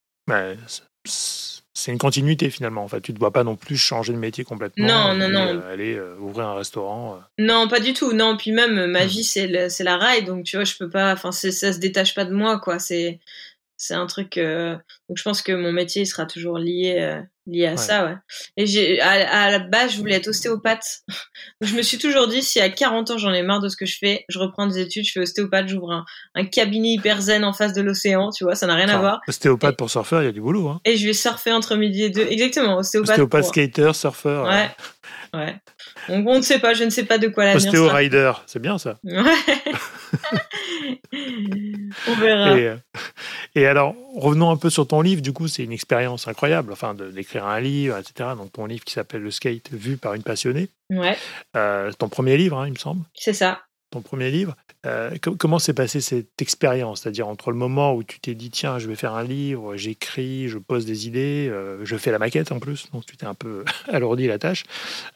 c'est une continuité finalement. En fait, tu ne dois pas non plus changer de métier complètement. Non, non, non. Euh, aller euh, ouvrir un restaurant. Non, pas du tout. Non, puis même ma hmm. vie, c'est c'est la rail, donc tu vois, je peux pas. Enfin, ça se détache pas de moi, quoi. C'est c'est un truc. donc je pense que mon métier sera toujours lié lié à ça, ouais. Et j'ai, à, la base, je voulais être ostéopathe. je me suis toujours dit, si à 40 ans j'en ai marre de ce que je fais, je reprends des études, je fais ostéopathe, j'ouvre un, un cabinet hyper zen en face de l'océan, tu vois, ça n'a rien à voir. Ostéopathe pour surfeur, il y a du boulot, hein. Et je vais surfer entre midi et deux. Exactement, ostéopathe. Ostéopathe, skater, surfeur. Ouais. Ouais. Donc on ne sait pas, je ne sais pas de quoi l'avenir Ostéo rider, c'est bien ça. Ouais. on verra. Et, euh, et, alors, revenons un peu sur ton livre. Du coup, c'est une expérience incroyable, enfin, d'écrire un livre, etc. Donc ton livre qui s'appelle Le Skate vu par une passionnée. Ouais. Euh, ton premier livre, hein, il me semble. C'est ça ton premier livre. Euh, comment s'est passée cette expérience? C'est-à-dire entre le moment où tu t'es dit, tiens, je vais faire un livre, j'écris, je pose des idées, euh, je fais la maquette en plus, donc tu t'es un peu alourdi la tâche.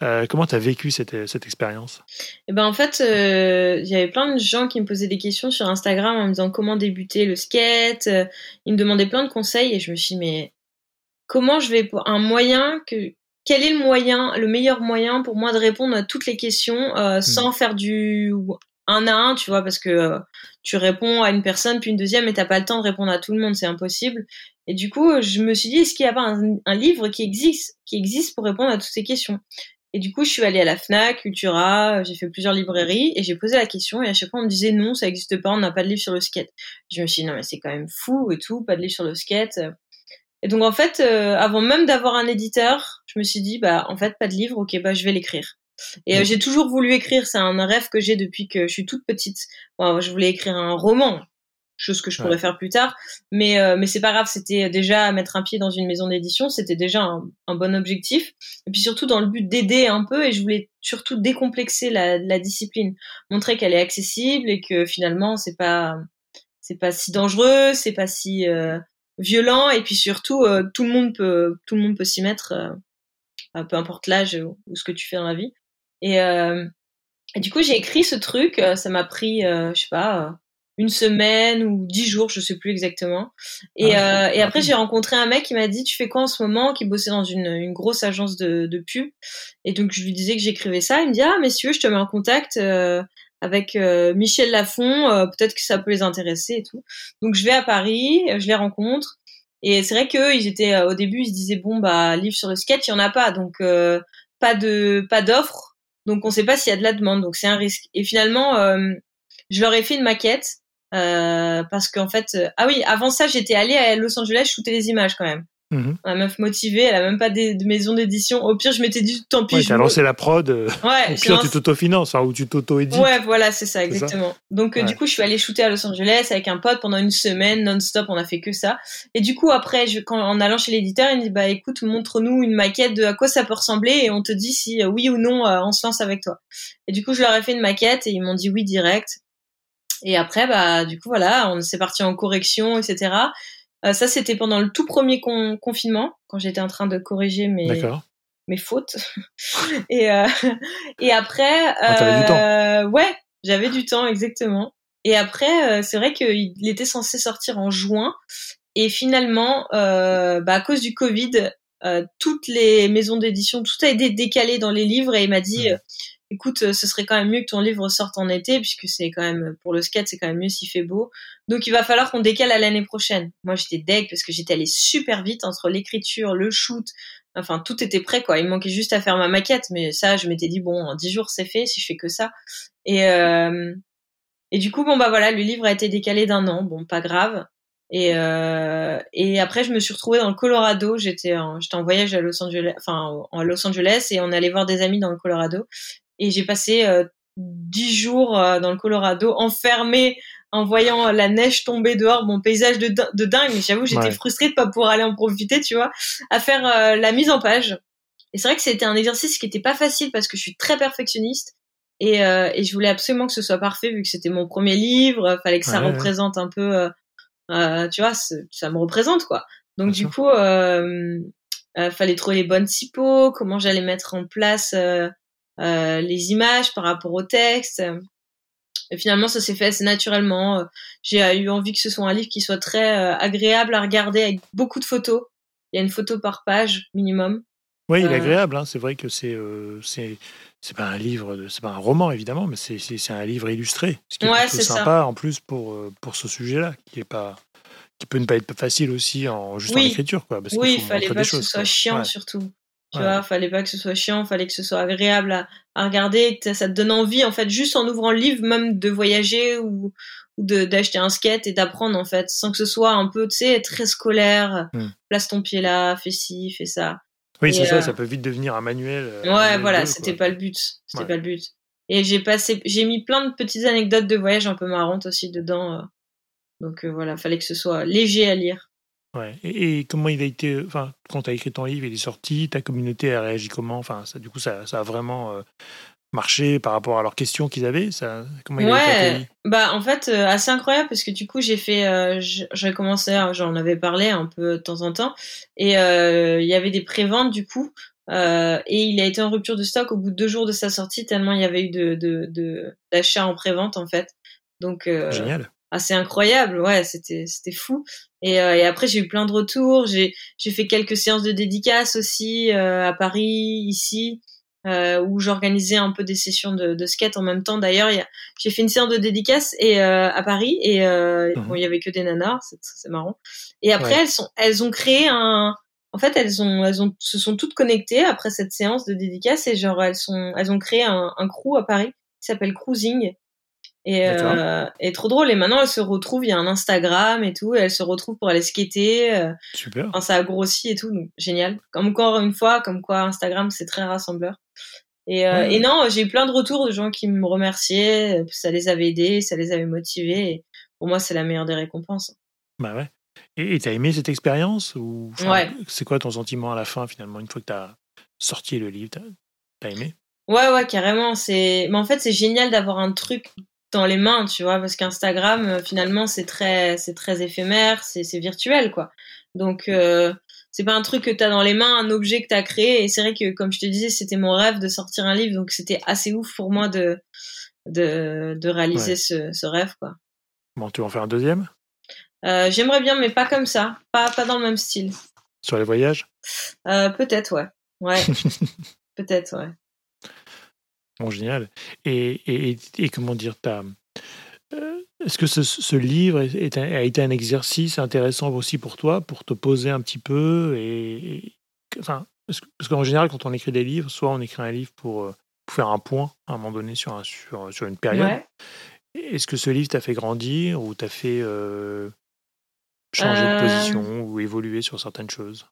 Euh, comment tu as vécu cette, expérience? Eh ben En fait, il y avait plein de gens qui me posaient des questions sur Instagram en me disant comment débuter le skate. ils me demandaient plein de conseils et je me suis dit, mais comment je vais... Un moyen que quel est le moyen, le meilleur moyen pour moi de répondre à toutes les questions euh, hmm. sans faire du un à un, tu vois, parce que euh, tu réponds à une personne puis une deuxième et t'as pas le temps de répondre à tout le monde, c'est impossible. Et du coup, je me suis dit, est-ce qu'il n'y a pas un, un, livre qui existe, qui existe pour répondre à toutes ces questions? Et du coup, je suis allée à la Fnac, Cultura, j'ai fait plusieurs librairies et j'ai posé la question et à chaque fois on me disait non, ça n'existe pas, on n'a pas de livre sur le skate. Je me suis dit non mais c'est quand même fou et tout, pas de livre sur le skate. Et donc en fait, euh, avant même d'avoir un éditeur, je me suis dit bah en fait pas de livre, ok bah je vais l'écrire. Et euh, j'ai toujours voulu écrire, c'est un rêve que j'ai depuis que je suis toute petite. Bon, je voulais écrire un roman, chose que je pourrais faire plus tard, mais euh, mais c'est pas grave, c'était déjà mettre un pied dans une maison d'édition, c'était déjà un, un, bon objectif. Et puis surtout dans le but d'aider un peu, et je voulais surtout décomplexer la, la discipline, montrer qu'elle est accessible et que finalement c'est pas c'est pas si dangereux, c'est pas si violent et puis surtout euh, tout le monde peut tout le monde peut s'y mettre euh, peu importe l'âge ou, ce que tu fais dans la vie et, euh, et du coup j'ai écrit ce truc ça m'a pris je sais pas une semaine ou dix jours, je sais plus exactement. Et, ah, et après, j'ai rencontré un mec qui m'a dit, tu fais quoi en ce moment? Qui bossait dans une, une grosse agence de, de pub. Et donc, je lui disais que j'écrivais ça. Il me dit, ah, mais si tu veux, je te mets en contact avec euh, Michel Lafont, euh, peut-être que ça peut les intéresser et tout. Donc je vais à Paris, je les rencontre. Et c'est vrai qu'eux ils étaient euh, au début ils se disaient bon bah livre sur le sketch il y en a pas. Donc pas de pas d'offre. Donc on sait pas s'il y a de la demande. Donc c'est un risque. Et finalement je leur ai fait une maquette parce qu'en fait ah oui avant ça j'étais allée à Los Angeles shooter les images quand même Mmh. La meuf motivée, elle a même pas de, maison d'édition. Au pire, je m'étais dit tant pis. Ouais, t'as lancé la prod. Euh, ouais, au pire, tu t'autofinances ou tu t'auto-édites. Ouais, voilà, c'est ça, exactement. Donc, euh, du coup, je suis allée shooter à Los Angeles avec un pote pendant une semaine, non-stop, on a fait que ça. Et du coup, après, je, quand, en allant chez l'éditeur, il me dit, bah écoute, montre-nous une maquette de à quoi ça peut ressembler et on te dit si euh, oui ou non on se lance avec toi. Et du coup, je leur ai fait une maquette et ils m'ont dit oui direct. Et après, bah, du coup, voilà, on s'est parti en correction, etc. Euh, ça, c'était pendant le tout premier confinement, quand j'étais en train de corriger mes, mes fautes. et, euh, et après, ah, du temps. Euh, ouais, j'avais du temps, exactement. Et après, c'est vrai qu'il était censé sortir en juin. Et finalement, bah, à cause du Covid, toutes les maisons d'édition, tout a été décalé dans les livres. Et il m'a dit, écoute, euh, ce serait quand même mieux que ton livre sorte en été, puisque c'est quand même, pour le skate, c'est quand même mieux s'il fait beau. Donc il va falloir qu'on décale à l'année prochaine. Moi j'étais deg parce que j'étais allée super vite entre l'écriture, le shoot, enfin tout était prêt quoi. Il manquait juste à faire ma maquette, mais ça je m'étais dit bon, en dix jours c'est fait si je fais que ça. Et euh, et du coup bon bah voilà, le livre a été décalé d'un an, bon pas grave. Et, euh, après, je me suis retrouvée dans le Colorado. J'étais en, j'étais en voyage à Los Angeles, enfin, en Los Angeles, et on allait voir des amis dans le Colorado. Et j'ai passé euh, dix jours euh, dans le Colorado, enfermé en voyant la neige tomber dehors, mon paysage de, de dingue. J'avoue, j'étais frustrée de pas pouvoir aller en profiter, tu vois, à faire euh, la mise en page. Et c'est vrai que c'était un exercice qui était pas facile parce que je suis très perfectionniste et, et je voulais absolument que ce soit parfait vu que c'était mon premier livre. Fallait que ça représente un peu, tu vois, ça me représente quoi. Donc du coup, fallait trouver les bonnes typos, comment j'allais mettre en place euh, les images par rapport au texte. Et finalement, ça s'est fait assez naturellement. J'ai eu envie que ce soit un livre qui soit très euh, agréable à regarder avec beaucoup de photos. Il y a une photo par page minimum. Oui, il est euh, agréable. Hein. C'est vrai que c'est c'est c'est pas un livre, c'est pas un roman évidemment, mais c'est c'est un livre illustré, ce qui est ouais, sympa en plus pour pour ce sujet-là, qui est pas qui peut ne pas être facile aussi en juste en écriture quoi. oui, il fallait pas que ce soit chiant surtout. Tu vois, fallait pas que ce soit chiant, fallait que ce soit agréable à, à regarder, que ça te donne envie, en fait, juste en ouvrant le livre, même de voyager ou, ou d'acheter un skate et d'apprendre, en fait, sans que ce soit un peu, tu sais, très scolaire. Hmm. Place ton pied là, fais ci, fais ça. Oui, c'est ça, euh, ça peut vite devenir un manuel. Euh, ouais, voilà, c'était pas le but. C'était pas le but. Et j'ai passé, j'ai mis plein de petites anecdotes de voyage un peu marrantes aussi dedans. Euh. Donc voilà, fallait que ce soit léger à lire. Ouais. Et, comment il a été, enfin, quand tu as écrit ton livre, il est sorti, ta communauté a réagi comment? Enfin, ça, du coup, ça, ça a vraiment euh, marché par rapport à leurs questions qu'ils avaient ça, comment il ouais, bah en fait, euh, assez incroyable parce que du coup, j'ai fait, euh, j'ai commencé, j'en avais parlé un peu de temps en temps, et il y avait des préventes du coup. et il a été en rupture de stock au bout de deux jours de sa sortie tellement il y avait eu de d'achats de, en prévente en fait donc génial ah, c'est incroyable, ouais, c'était c'était fou. Et, euh, et après j'ai eu plein de retours. J'ai j'ai fait quelques séances de dédicaces aussi euh, à Paris, ici, euh, où j'organisais un peu des sessions de, de skate en même temps. D'ailleurs, j'ai fait une séance de dédicaces et à Paris et bon, il y avait que des nanas, c'est marrant. Et après elles sont elles ont créé un en fait, elles ont, elles ont, se sont toutes connectées après cette séance de dédicace et genre elles sont, elles ont créé un, un crew à Paris qui s'appelle Cruising et, euh, et trop drôle. Et maintenant, elles se retrouvent. Il y a un Instagram et tout. Et elles se retrouvent pour aller skater. Euh, Super. Enfin, ça a grossi et tout. Donc, génial. Comme encore une fois, comme quoi Instagram, c'est très rassembleur. Et, euh, et non, j'ai eu plein de retours de gens qui me remerciaient. Ça les avait aidés, ça les avait motivés. Et pour moi, c'est la meilleure des récompenses. Bah ouais. Et t'as aimé cette expérience ou ouais. C'est quoi ton sentiment à la fin finalement une fois que t'as sorti le livre T'as aimé? Ouais, ouais, carrément. C'est, mais en fait, c'est génial d'avoir un truc dans les mains, tu vois, parce qu'Instagram, euh, finalement, c'est très, c'est très éphémère, c'est, c'est virtuel, quoi. Donc, euh, c'est pas un truc que t'as dans les mains, un objet que t'as créé. Et c'est vrai que, comme je te disais, c'était mon rêve de sortir un livre, donc c'était assez ouf pour moi de, de, de réaliser ce, ce rêve, quoi. Bon, tu vas en faire un deuxième? Euh, J'aimerais bien, mais pas comme ça, pas, pas dans le même style. Sur les voyages? Euh, Peut-être, ouais. Ouais. peut-être, ouais. Génial. Et, et, et comment dire, euh, est-ce que ce, ce livre est a été un exercice intéressant aussi pour toi, pour te poser un petit peu et, enfin, parce qu'en général, quand on écrit des livres, soit on écrit un livre pour, euh, pour faire un point à un moment donné sur, un, sur, sur une période. Ouais. Est-ce que ce livre t'a fait grandir ou t'a fait euh, changer de position ou évoluer sur certaines choses?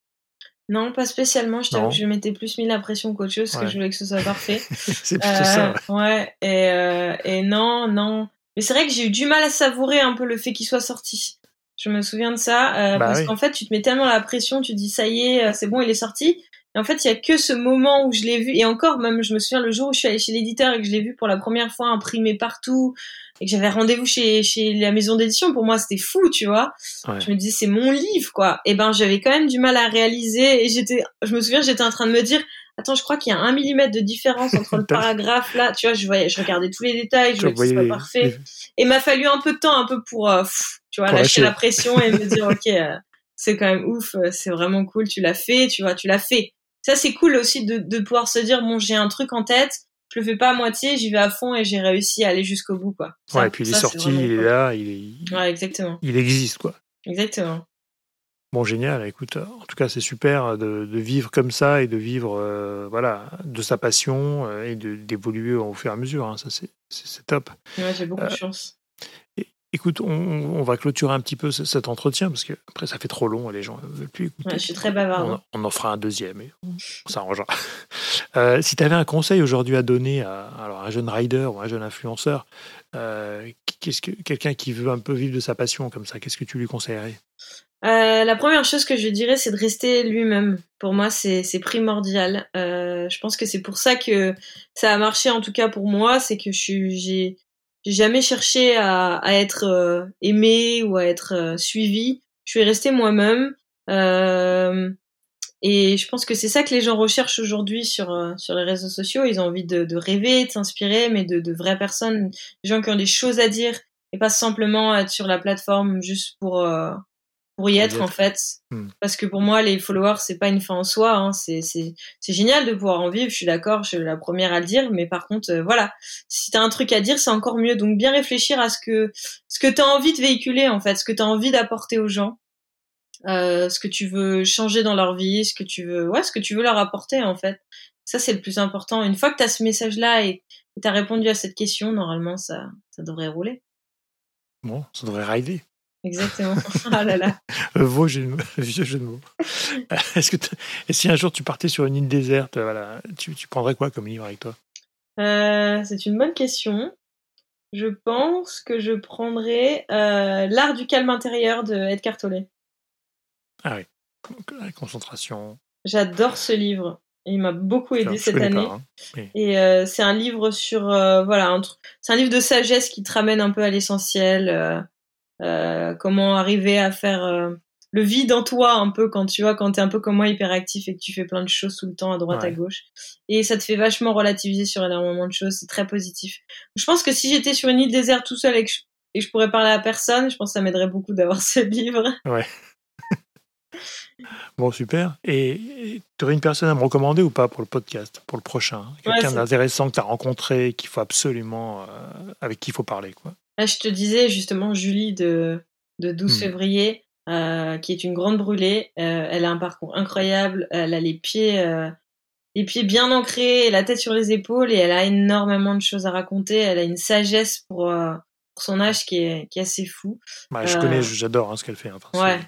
Non, pas spécialement. Je t'avoue que je m'étais plus mis la pression qu'autre chose, parce que je voulais que ce soit parfait. c'est plutôt ça. Ouais, et, euh, et non, non. Mais c'est vrai que j'ai eu du mal à savourer un peu le fait qu'il soit sorti. Je me souviens de ça, euh, Bah parce oui. qu'en fait, tu te mets tellement la pression, tu dis ça y est, euh, c'est bon, il est sorti. Et en fait, il y a que ce moment où je l'ai vu. Et encore, même, je me souviens le jour où je suis allée chez l'éditeur et que je l'ai vu pour la première fois imprimé partout et que j'avais rendez-vous chez, chez la maison d'édition. Pour moi, c'était fou, tu vois. Ouais. Je me disais, c'est mon livre, quoi. Et ben, j'avais quand même du mal à réaliser. Et j'étais, je me souviens, j'étais en train de me dire, attends, je crois qu'il y a un millimètre de différence entre le paragraphe là. Tu vois, je voyais, je regardais tous les détails, je Tu voyais que ce voyais- parfait. Et m'a fallu un peu de temps, un peu pour, euh, pff, tu vois, Pour lâcher lâcher. la pression et me dire, ok, euh, c'est quand même ouf, euh, c'est vraiment cool, tu l'as fait, tu vois, tu l'as fait. Ça, c'est cool aussi de, de pouvoir se dire, bon, j'ai un truc en tête, je le fais pas à moitié, j'y vais à fond et j'ai réussi à aller jusqu'au bout, quoi. Ça, Ouais, et puis il est sorti, il est là, il, est, Ouais, exactement. il existe, quoi. Exactement. Bon, génial. Écoute, euh, en tout cas, c'est super de, de vivre comme ça et de vivre, euh, voilà, de sa passion euh, et d'évoluer au fur et à mesure. hein. Ça, c'est- top. Ouais, j'ai beaucoup Euh, de chance. Écoute, on, on va clôturer un petit peu ce- cet entretien parce que après, ça fait trop long et les gens ne veulent plus écouter. Ouais, je suis très bavarde. On, on en fera un deuxième et on s'arrangera. Euh, si tu avais un conseil aujourd'hui à donner à, alors, un jeune rider ou un jeune influenceur, euh, qu'est-ce que quelqu'un qui veut un peu vivre de sa passion comme ça, qu'est-ce que tu lui conseillerais? Euh, la première chose que je dirais, c'est de rester lui-même. Pour moi, c'est primordial. Je pense que c'est pour ça que ça a marché, en tout cas pour moi, c'est que j'ai, j'ai jamais cherché à, à être euh, aimé ou à être euh, suivi. Je suis restée moi-même. Euh, et je pense que c'est ça que les gens recherchent aujourd'hui sur euh, sur les réseaux sociaux. Ils ont envie de, de rêver, de s'inspirer, mais de, de vraies personnes, des gens qui ont des choses à dire et pas simplement être sur la plateforme juste pour euh, pour y être en fait. Hmm. Parce que pour moi, les followers, c'est pas une fin en soi. Hein. C'est c'est c'est génial de pouvoir en vivre. Je suis d'accord, je suis la première à le dire. Mais par contre, euh, voilà, si t'as un truc à dire, c'est encore mieux. Donc bien réfléchir à ce que ce que t'as envie de véhiculer en fait, ce que t'as envie d'apporter aux gens. Euh, ce que tu veux changer dans leur vie, ce que tu veux, ouais, ce que tu veux leur apporter en fait. Ça c'est le plus important. Une fois que tu as ce message-là et tu as répondu à cette question, normalement ça, ça devrait rouler. Bon, ça devrait rider. Exactement. ah là là. Euh, Vos jeux de mots- vieux jeu de mots. Euh, Est-ce que et si un jour tu partais sur une île déserte, euh, voilà, tu, tu prendrais quoi comme livre avec toi? Euh, c'est une bonne question. Je pense que je prendrais euh, L'art du calme intérieur de Edgar Tolle. Ah oui, la concentration. J'adore ce livre. Il m'a beaucoup aidé cette année. pas, hein. Et euh, c'est un livre sur voilà, un tr- c'est un livre de sagesse qui te ramène un peu à l'essentiel. Euh, comment arriver à faire euh, le vide en toi un peu quand tu vois quand t'es un peu comme moi hyperactif et que tu fais plein de choses tout le temps à droite à gauche. Et ça te fait vachement relativiser sur énormément de choses. C'est très positif. Je pense que si j'étais sur une île déserte tout seul et que je et je pourrais parler à personne, je pense que ça m'aiderait beaucoup d'avoir ce livre. Ouais. bon, super. Et tu aurais une personne à me recommander ou pas pour le podcast, pour le prochain? Quelqu'un d'intéressant que tu as rencontré, qu'il faut absolument, euh, avec qui il faut parler, quoi. Là, je te disais justement Julie de, de 12 hmm. février, euh, qui est une grande brûlée. Euh, elle a un parcours incroyable. Elle a les pieds, les pieds bien ancrés, la tête sur les épaules, et elle a énormément de choses à raconter. Elle a une sagesse pour, son âge qui est, qui est assez fou. Bah, je connais, j'adore hein, ce qu'elle fait. Hein, ouais.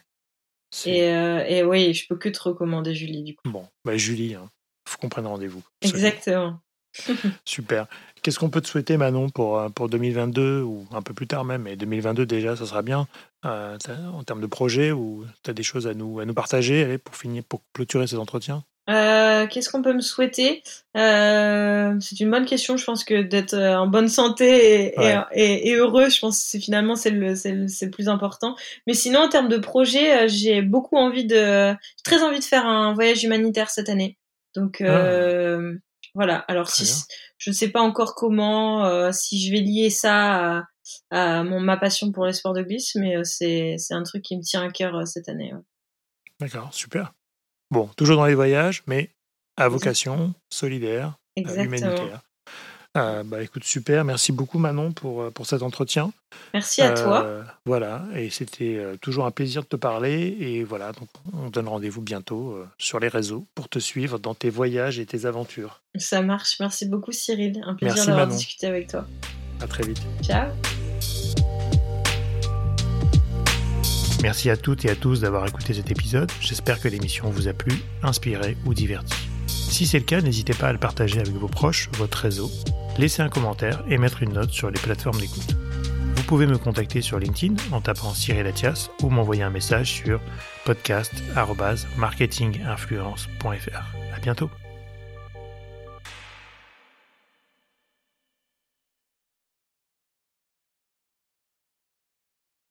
Et, euh, et, oui, je peux que te recommander Julie du coup. Bon, bah Julie, hein, faut qu'on prenne rendez-vous. Exactement. Super. Qu'est-ce qu'on peut te souhaiter Manon pour, euh, pour 2022 ou un peu plus tard même, mais 2022 déjà, ça sera bien euh, en termes de projet ou tu as des choses à nous, à nous partager allez, pour finir, pour clôturer ces entretiens? Euh, qu'est-ce qu'on peut me souhaiter? Euh, C'est une bonne question. Je pense que d'être en bonne santé et, heureux, je pense que finalement c'est le, le, plus important. Mais sinon, en termes de projet, j'ai beaucoup envie de, très envie de faire un voyage humanitaire cette année. Donc ah. Voilà. Alors si je ne sais pas encore comment, si je vais lier ça à, mon ma passion pour les sports de glisse, mais c'est c'est un truc qui me tient à cœur cette année. D'accord, super. Bon, toujours dans les voyages, mais à vocation solidaire, humanitaire. Euh, bah, écoute, super. Merci beaucoup, Manon, pour, euh, pour cet entretien. Merci à toi. Euh, voilà, et c'était toujours un plaisir de te parler. Et voilà, donc on donne rendez-vous bientôt sur les réseaux pour te suivre dans tes voyages et tes aventures. Ça marche. Merci beaucoup, Cyril. Un plaisir d'avoir discuté avec toi. À très vite. Ciao. Merci à toutes et à tous d'avoir écouté cet épisode. J'espère que l'émission vous a plu, inspiré ou diverti. Si c'est le cas, n'hésitez pas à le partager avec vos proches, votre réseau, laisser un commentaire et mettre une note sur les plateformes d'écoute. Vous pouvez me contacter sur LinkedIn en tapant Cyril Atias ou m'envoyer un message sur podcast.marketinginfluence.fr. À bientôt.